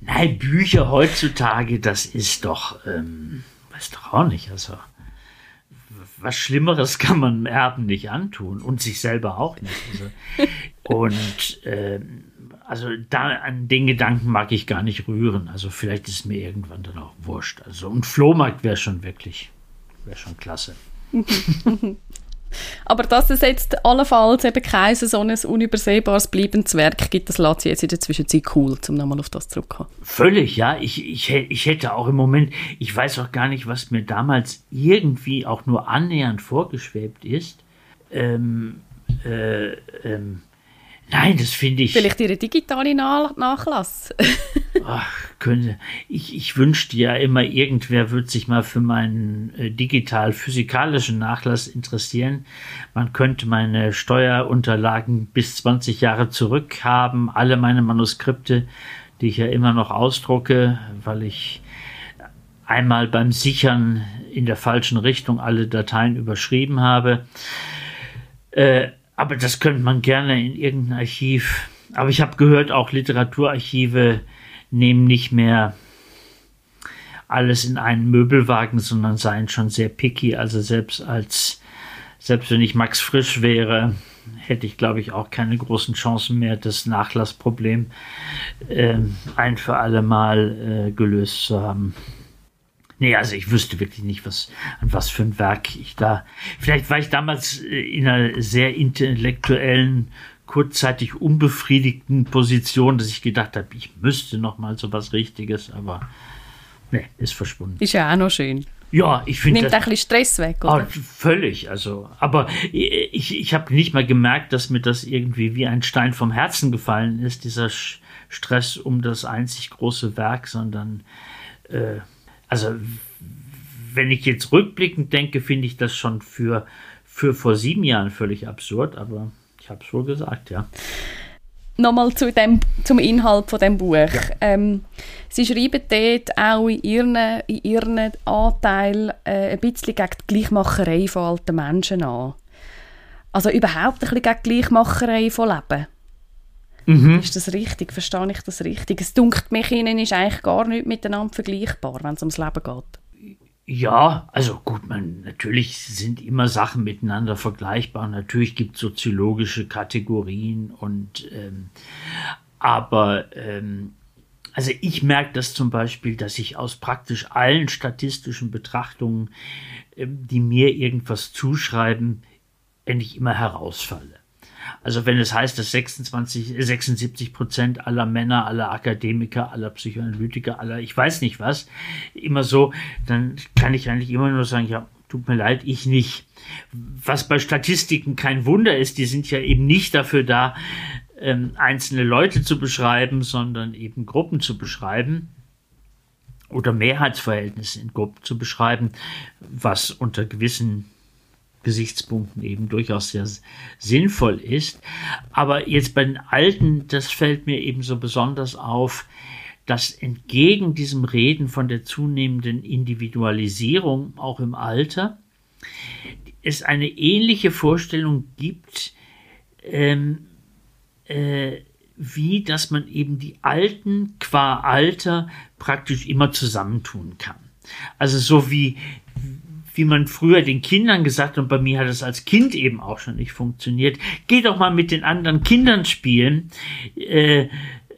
Nein, Bücher heutzutage, das ist doch, ähm, weiß doch auch nicht, also was Schlimmeres kann man Erben nicht antun und sich selber auch nicht. Also, *laughs* und ähm, also da an den Gedanken mag ich gar nicht rühren. Also vielleicht ist mir irgendwann dann auch wurscht. Also und Flohmarkt wäre schon wirklich, wäre schon klasse. *laughs* Aber dass es jetzt allenfalls eben kein so ein unübersehbares bleibendes Werk gibt, das lässt sich jetzt in der Zwischenzeit cool, um nochmal auf das zurückzukommen. Völlig, ja. Ich, ich, ich hätte auch im Moment, ich weiß auch gar nicht, was mir damals irgendwie auch nur annähernd vorgeschwebt ist. Ähm, äh, ähm, Nein, das finde ich. Vielleicht Ihre digitale Nachlass. *laughs* Ach, könnte. Ich, ich wünschte ja immer, irgendwer würde sich mal für meinen äh, digital-physikalischen Nachlass interessieren. Man könnte meine Steuerunterlagen bis 20 Jahre zurück haben, alle meine Manuskripte, die ich ja immer noch ausdrucke, weil ich einmal beim Sichern in der falschen Richtung alle Dateien überschrieben habe. Äh, aber das könnte man gerne in irgendein Archiv. Aber ich habe gehört, auch Literaturarchive nehmen nicht mehr alles in einen Möbelwagen, sondern seien schon sehr picky. Also selbst als, selbst wenn ich Max Frisch wäre, hätte ich, glaube ich, auch keine großen Chancen mehr, das Nachlassproblem äh, ein für alle Mal äh, gelöst zu haben. Nee, also ich wüsste wirklich nicht, was, an was für ein Werk ich da. Vielleicht war ich damals äh, in einer sehr intellektuellen, kurzzeitig unbefriedigten Position, dass ich gedacht habe, ich müsste noch mal so was Richtiges, aber nee, ist verschwunden. Ist ja auch noch schön. Ja, ich finde. Nimmt das, ein bisschen Stress weg, oder? Oh, völlig, also. Aber ich, ich habe nicht mal gemerkt, dass mir das irgendwie wie ein Stein vom Herzen gefallen ist, dieser Stress um das einzig große Werk, sondern äh, also wenn ich jetzt rückblickend denke, finde ich das schon für, für vor sieben Jahren völlig absurd, aber ich habe es wohl gesagt, ja. Nochmal zu dem, zum Inhalt von dem Buch. Ja. Ähm, Sie schreiben dort auch in Ihren, in ihren Anteil äh, ein bisschen gegen die Gleichmacherei von alten Menschen an. Also überhaupt ein bisschen gegen die Gleichmacherei von Leben. Mhm. Ist das richtig? Verstehe ich das richtig? Es dunkelt mich, ihnen ist eigentlich gar nicht miteinander vergleichbar, wenn es ums Leben geht. Ja, also gut, man, natürlich sind immer Sachen miteinander vergleichbar. Natürlich gibt es soziologische Kategorien und ähm, aber ähm, also ich merke das zum Beispiel, dass ich aus praktisch allen statistischen Betrachtungen, ähm, die mir irgendwas zuschreiben, endlich immer herausfalle. Also wenn es heißt, dass 26, 76 Prozent aller Männer, aller Akademiker, aller Psychoanalytiker, aller ich weiß nicht was, immer so, dann kann ich eigentlich immer nur sagen, ja, tut mir leid, ich nicht. Was bei Statistiken kein Wunder ist, die sind ja eben nicht dafür da, ähm, einzelne Leute zu beschreiben, sondern eben Gruppen zu beschreiben oder Mehrheitsverhältnisse in Gruppen zu beschreiben, was unter gewissen Gesichtspunkten eben durchaus sehr sinnvoll ist. Aber jetzt bei den Alten, das fällt mir eben so besonders auf, dass entgegen diesem Reden von der zunehmenden Individualisierung auch im Alter es eine ähnliche Vorstellung gibt, ähm, äh, wie dass man eben die Alten qua Alter praktisch immer zusammentun kann. Also so wie wie man früher den Kindern gesagt und bei mir hat es als Kind eben auch schon nicht funktioniert, geh doch mal mit den anderen Kindern spielen. Äh,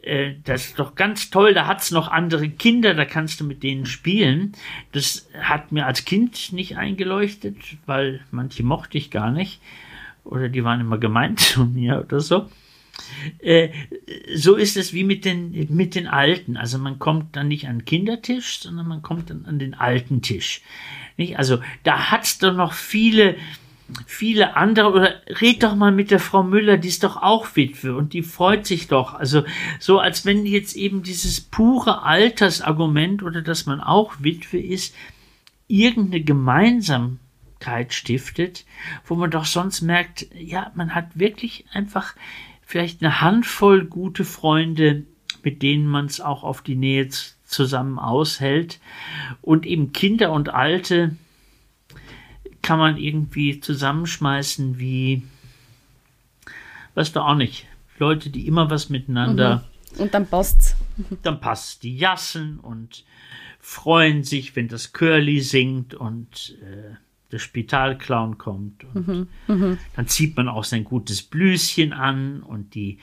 äh, das ist doch ganz toll, da hat's noch andere Kinder, da kannst du mit denen spielen. Das hat mir als Kind nicht eingeleuchtet, weil manche mochte ich gar nicht. Oder die waren immer gemeint *laughs* zu mir oder so. Äh, so ist es wie mit den, mit den Alten. Also man kommt dann nicht an den Kindertisch, sondern man kommt dann an den alten Tisch. Nicht? Also da hat's doch noch viele, viele andere, oder red doch mal mit der Frau Müller, die ist doch auch Witwe und die freut sich doch. Also so als wenn jetzt eben dieses pure Altersargument oder dass man auch Witwe ist, irgendeine Gemeinsamkeit stiftet, wo man doch sonst merkt, ja, man hat wirklich einfach vielleicht eine Handvoll gute Freunde, mit denen man es auch auf die Nähe zusammen aushält und eben Kinder und Alte, kann man irgendwie zusammenschmeißen wie, weißt du auch nicht, Leute, die immer was miteinander. Mhm. Und dann passt's. *laughs* Dann passt die Jassen und freuen sich, wenn das Curly singt und äh, der Spitalclown kommt. Und mhm. Mhm. dann zieht man auch sein gutes Blüschen an und die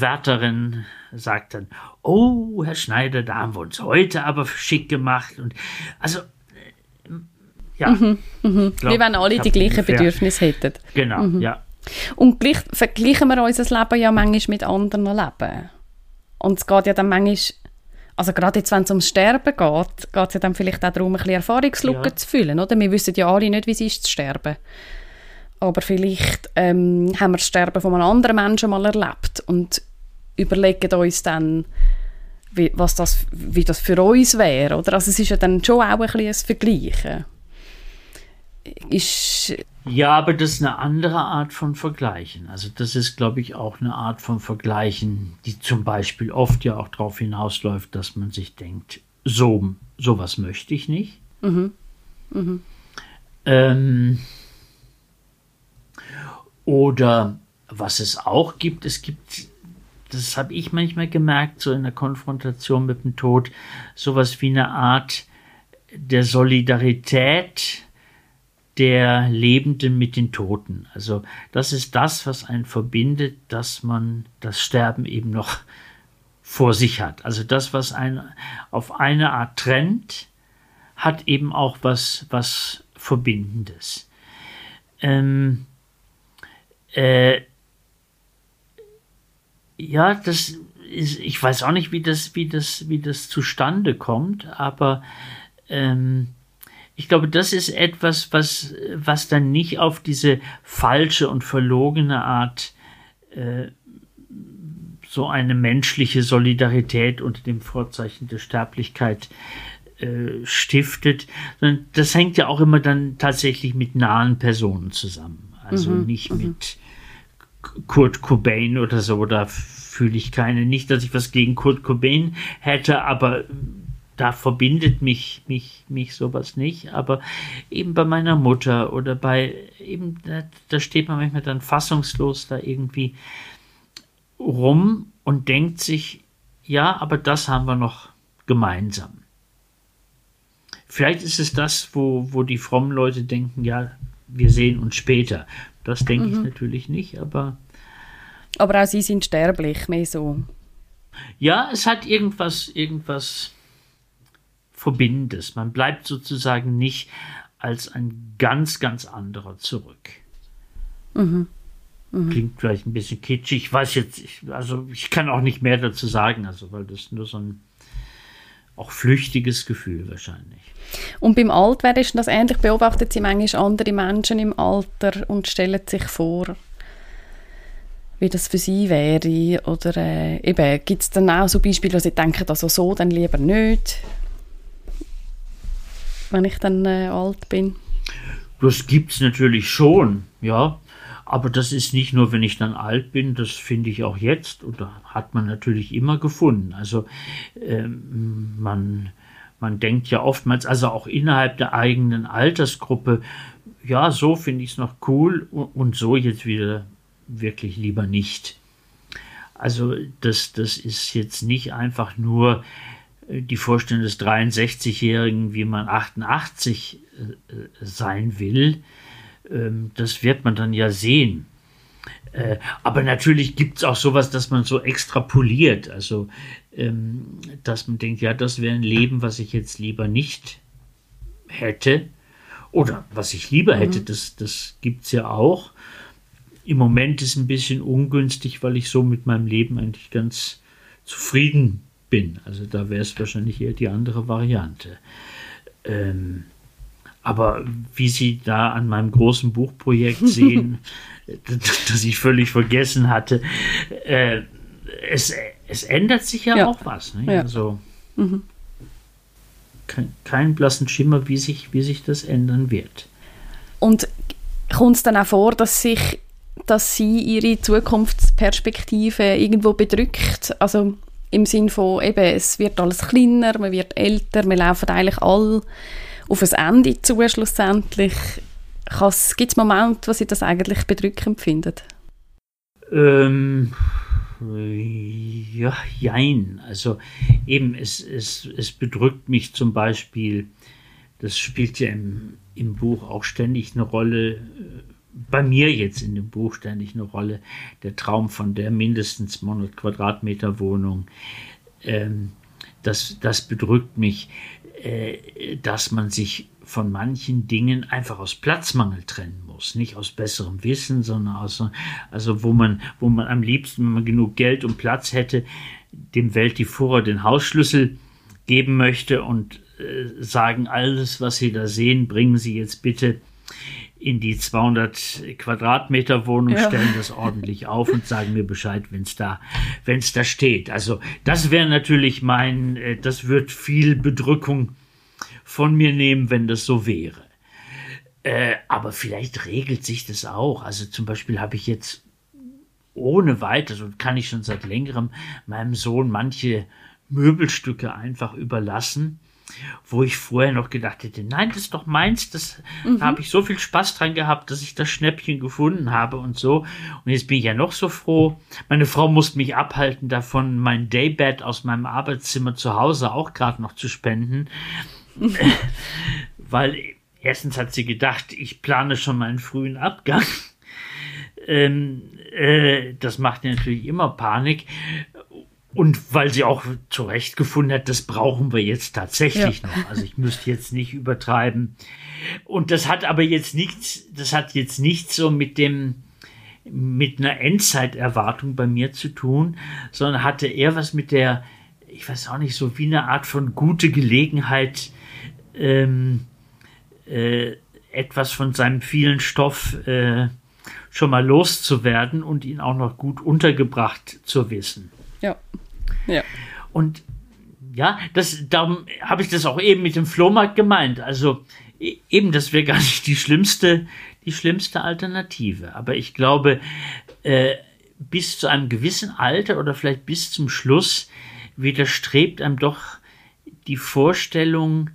Wärterin sagt dann, oh, Herr Schneider, da haben wir uns heute aber schick gemacht. Und also ja. Mhm, mhm. Glaub, Wie wenn alle die gleichen. Bedürfnisse hätten. Genau, mhm. ja. Und gleich vergleichen wir unser Leben ja manchmal mit anderen Leben. Und es geht ja dann manchmal, also gerade jetzt, wenn es ums Sterben geht, geht es ja dann vielleicht auch darum, ein bisschen Erfahrungslücken ja. zu fühlen, oder? Wir wissen ja alle nicht, wie es ist zu sterben. Aber vielleicht ähm, haben wir das Sterben von einem anderen Menschen mal erlebt und überlegen uns dann, wie, was das, wie das für uns wäre, oder? Also es ist ja dann schon auch ein bisschen ein Vergleichen ist. Ja, aber das ist eine andere Art von Vergleichen. Also das ist, glaube ich, auch eine Art von Vergleichen, die zum Beispiel oft ja auch darauf hinausläuft, dass man sich denkt, so sowas möchte ich nicht. Mhm. Mhm. Ähm, oder was es auch gibt, es gibt, das habe ich manchmal gemerkt, so in der Konfrontation mit dem Tod, sowas wie eine Art der Solidarität der Lebenden mit den Toten. Also das ist das, was einen verbindet, dass man das Sterben eben noch vor sich hat. Also das, was einen auf eine Art trennt, hat eben auch was, was Verbindendes. Ähm, äh, ja, das ist, ich weiß auch nicht, wie das, wie das, wie das zustande kommt, aber ähm, ich glaube, das ist etwas, was, was dann nicht auf diese falsche und verlogene Art äh, so eine menschliche Solidarität unter dem Vorzeichen der Sterblichkeit äh, stiftet, sondern das hängt ja auch immer dann tatsächlich mit nahen Personen zusammen. Also mhm, nicht mhm. mit Kurt Cobain oder so, da fühle ich keine, nicht, dass ich was gegen Kurt Cobain hätte, aber da verbindet mich, mich, mich sowas nicht, aber eben bei meiner Mutter oder bei eben, da, da steht man manchmal dann fassungslos da irgendwie rum und denkt sich, ja, aber das haben wir noch gemeinsam. Vielleicht ist es das, wo, wo die frommen Leute denken, ja, wir sehen uns später. Das denke mhm. ich natürlich nicht, aber. Aber auch sie sind sterblich, mehr so. Ja, es hat irgendwas, irgendwas Verbindendes. Man bleibt sozusagen nicht als ein ganz, ganz anderer zurück. Mhm. Mhm. Klingt vielleicht ein bisschen kitschig. Ich weiß jetzt, ich, also ich kann auch nicht mehr dazu sagen, also weil das nur so ein auch flüchtiges Gefühl wahrscheinlich. Und beim Altwerden ist das ähnlich? Beobachtet Sie manchmal andere Menschen im Alter und stellen sich vor, wie das für sie wäre? Oder äh, eben, gibt es dann auch so Beispiele, wo Sie denken, also so, dann lieber nicht? wenn ich dann äh, alt bin? Das gibt es natürlich schon, ja. Aber das ist nicht nur, wenn ich dann alt bin, das finde ich auch jetzt oder hat man natürlich immer gefunden. Also ähm, man, man denkt ja oftmals, also auch innerhalb der eigenen Altersgruppe, ja, so finde ich es noch cool und so jetzt wieder wirklich lieber nicht. Also das, das ist jetzt nicht einfach nur die Vorstellung des 63-Jährigen, wie man 88 äh, sein will, das wird man dann ja sehen. Äh, aber natürlich gibt es auch sowas, dass man so extrapoliert. Also, ähm, dass man denkt, ja, das wäre ein Leben, was ich jetzt lieber nicht hätte. Oder was ich lieber hätte, mhm. das, das gibt es ja auch. Im Moment ist es ein bisschen ungünstig, weil ich so mit meinem Leben eigentlich ganz zufrieden bin. Also da wäre es wahrscheinlich eher die andere Variante. Ähm, aber wie Sie da an meinem großen Buchprojekt *laughs* sehen, *laughs* das ich völlig vergessen hatte, äh, es, es ändert sich ja, ja. auch was. Ne? Ja. Also mhm. kein, kein blassen Schimmer, wie sich, wie sich das ändern wird. Und kommt es dann auch vor, dass sich dass sie ihre Zukunftsperspektive irgendwo bedrückt? Also im Sinn von, eben, es wird alles kleiner, man wird älter, wir laufen eigentlich alle auf ein Ende zu schlussendlich. Gibt es Momente, wo Sie das eigentlich bedrückend finden? Ähm, ja, jein. Also eben, es, es, es bedrückt mich zum Beispiel, das spielt ja im, im Buch auch ständig eine Rolle, bei mir jetzt in dem Buch ständig eine Rolle, der Traum von der mindestens 100 Quadratmeter Wohnung. Ähm, das, das bedrückt mich. Äh, dass man sich von manchen Dingen einfach aus Platzmangel trennen muss. Nicht aus besserem Wissen, sondern aus, also wo man, wo man am liebsten, wenn man genug Geld und Platz hätte, dem Weltdiffurer den Hausschlüssel geben möchte und äh, sagen, alles, was Sie da sehen, bringen Sie jetzt bitte in die 200 Quadratmeter Wohnung, ja. stellen das ordentlich auf und sagen mir Bescheid, wenn es da, wenn es da steht. Also das wäre natürlich mein, äh, das wird viel Bedrückung von mir nehmen, wenn das so wäre. Äh, aber vielleicht regelt sich das auch. Also zum Beispiel habe ich jetzt ohne weiteres und kann ich schon seit längerem meinem Sohn manche Möbelstücke einfach überlassen wo ich vorher noch gedacht hätte, nein, das ist doch meins, das mhm. da habe ich so viel Spaß dran gehabt, dass ich das Schnäppchen gefunden habe und so. Und jetzt bin ich ja noch so froh. Meine Frau musste mich abhalten davon, mein Daybed aus meinem Arbeitszimmer zu Hause auch gerade noch zu spenden, *laughs* weil erstens hat sie gedacht, ich plane schon meinen frühen Abgang. Ähm, äh, das macht natürlich immer Panik. Und weil sie auch zurecht gefunden hat, das brauchen wir jetzt tatsächlich ja. noch. Also ich müsste jetzt nicht übertreiben. Und das hat aber jetzt nichts, das hat jetzt nichts so mit dem, mit einer Endzeiterwartung bei mir zu tun, sondern hatte eher was mit der, ich weiß auch nicht, so wie eine Art von gute Gelegenheit, ähm, äh, etwas von seinem vielen Stoff äh, schon mal loszuwerden und ihn auch noch gut untergebracht zu wissen. Ja. Ja. Und ja, das, darum habe ich das auch eben mit dem Flohmarkt gemeint. Also e, eben, das wäre gar nicht die schlimmste, die schlimmste Alternative. Aber ich glaube, äh, bis zu einem gewissen Alter oder vielleicht bis zum Schluss widerstrebt einem doch die Vorstellung,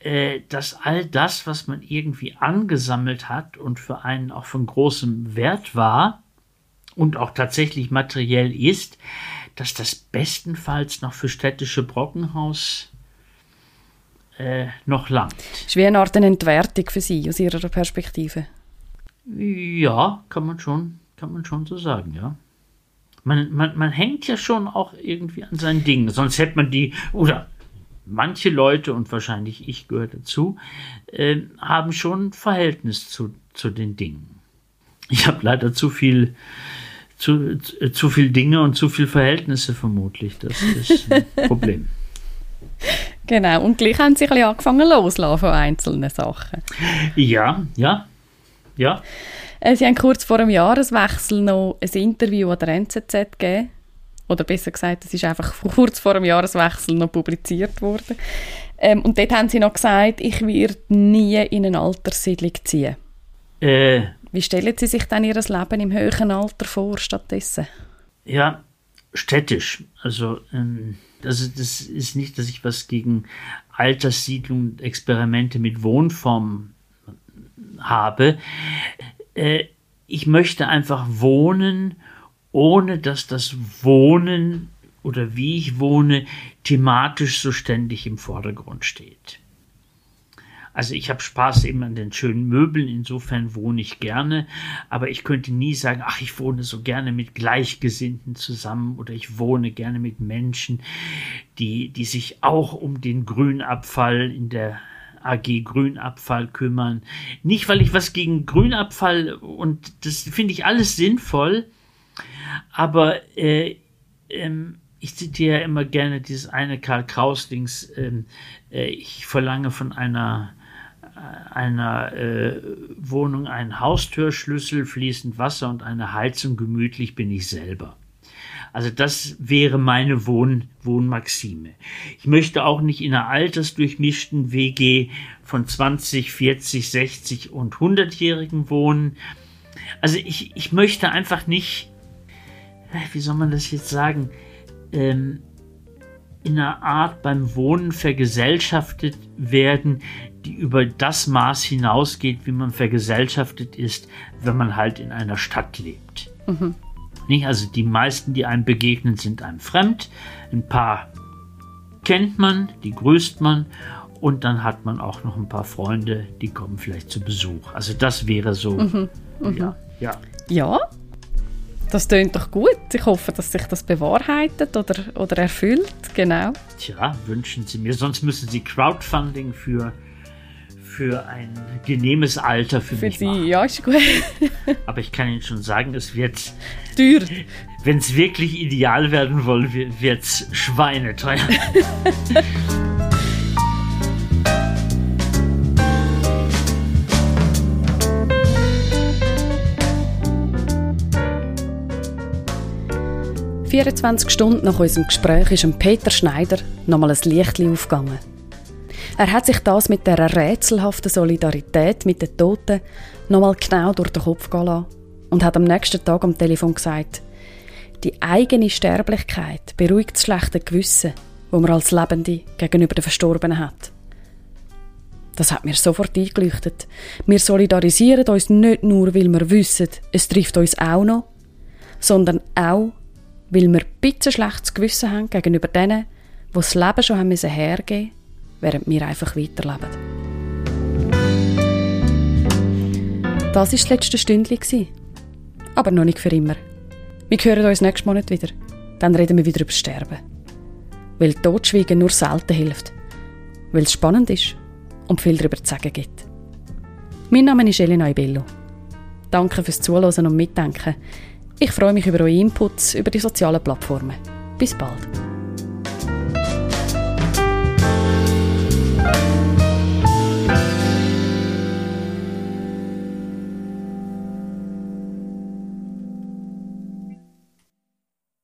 äh, dass all das, was man irgendwie angesammelt hat und für einen auch von großem Wert war und auch tatsächlich materiell ist, dass das bestenfalls noch für städtische Brockenhaus äh, noch langt. Ist wie eine Art eine Entwertung für Sie aus Ihrer Perspektive? Ja, kann man schon, kann man schon so sagen, ja. Man, man, man hängt ja schon auch irgendwie an seinen Dingen, sonst hätte man die, oder manche Leute, und wahrscheinlich ich gehöre dazu, äh, haben schon Verhältnis zu, zu den Dingen. Ich habe leider zu viel zu, zu viel Dinge und zu viel Verhältnisse vermutlich. Das ist ein *laughs* Problem. Genau, und gleich haben sie ein bisschen angefangen loszulassen von einzelnen Sachen. Ja, ja, ja. Äh, sie haben kurz vor dem Jahreswechsel noch ein Interview an der NZZ gegeben. Oder besser gesagt, es ist einfach kurz vor dem Jahreswechsel noch publiziert worden. Ähm, und dort haben sie noch gesagt, ich werde nie in eine Alterssiedlung ziehen. Äh, wie stellen Sie sich dann Ihr Leben im höheren Alter vor stattdessen? Ja, städtisch. Also ähm, das, das ist nicht, dass ich was gegen Alterssiedlung, Experimente mit Wohnform habe. Äh, ich möchte einfach wohnen, ohne dass das Wohnen oder wie ich wohne, thematisch so ständig im Vordergrund steht. Also ich habe Spaß eben an den schönen Möbeln, insofern wohne ich gerne, aber ich könnte nie sagen, ach, ich wohne so gerne mit Gleichgesinnten zusammen oder ich wohne gerne mit Menschen, die, die sich auch um den Grünabfall in der AG Grünabfall kümmern. Nicht, weil ich was gegen Grünabfall und das finde ich alles sinnvoll, aber äh, ähm, ich zitiere ja immer gerne dieses eine Karl Kraus-Dings, ähm, äh, ich verlange von einer einer äh, Wohnung einen Haustürschlüssel, fließend Wasser und eine Heizung. Gemütlich bin ich selber. Also das wäre meine Wohn Wohnmaxime. Ich möchte auch nicht in einer altersdurchmischten WG von 20, 40, 60 und 100-Jährigen wohnen. Also ich, ich möchte einfach nicht, wie soll man das jetzt sagen, ähm, in einer Art beim Wohnen vergesellschaftet werden, die über das Maß hinausgeht, wie man vergesellschaftet ist, wenn man halt in einer Stadt lebt. Mhm. Nicht? Also die meisten, die einem begegnen, sind einem fremd. Ein paar kennt man, die grüßt man und dann hat man auch noch ein paar Freunde, die kommen vielleicht zu Besuch. Also das wäre so, mhm. Mhm. ja, ja. Ja, das tönt doch gut. Ich hoffe, dass sich das bewahrheitet oder, oder erfüllt. Genau. Tja, wünschen Sie mir. Sonst müssen Sie Crowdfunding für, für ein genehmes Alter für, für mich Sie, machen. Ja, ist gut. *laughs* Aber ich kann Ihnen schon sagen, es wird teuer. Wenn es wirklich ideal werden soll, wird es schweineteuer. *laughs* 24 Stunden nach unserem Gespräch ist Peter Schneider nochmal ein Licht aufgegangen. Er hat sich das mit der rätselhaften Solidarität mit den Toten nochmal genau durch den Kopf gehen lassen und hat am nächsten Tag am Telefon gesagt, die eigene Sterblichkeit beruhigt das schlechte Gewissen, wo man als Lebende gegenüber den Verstorbenen hat. Das hat mir sofort eingeleuchtet. Wir solidarisieren uns nicht nur, weil wir wissen, es trifft uns auch noch, sondern auch, weil wir ein bisschen schlechtes Gewissen haben gegenüber denen, die das Leben schon haben hergeben während wir einfach weiterleben. Das war das letzte Stündchen. Aber noch nicht für immer. Wir hören uns nächsten Monat wieder. Dann reden wir wieder über Sterben. Weil Totschweigen nur selten hilft. Weil es spannend ist und viel darüber zu sagen gibt. Mein Name ist Elena Ibello. Danke fürs Zuhören und Mitdenken. Ich freue mich über eure Inputs über die sozialen Plattformen. Bis bald.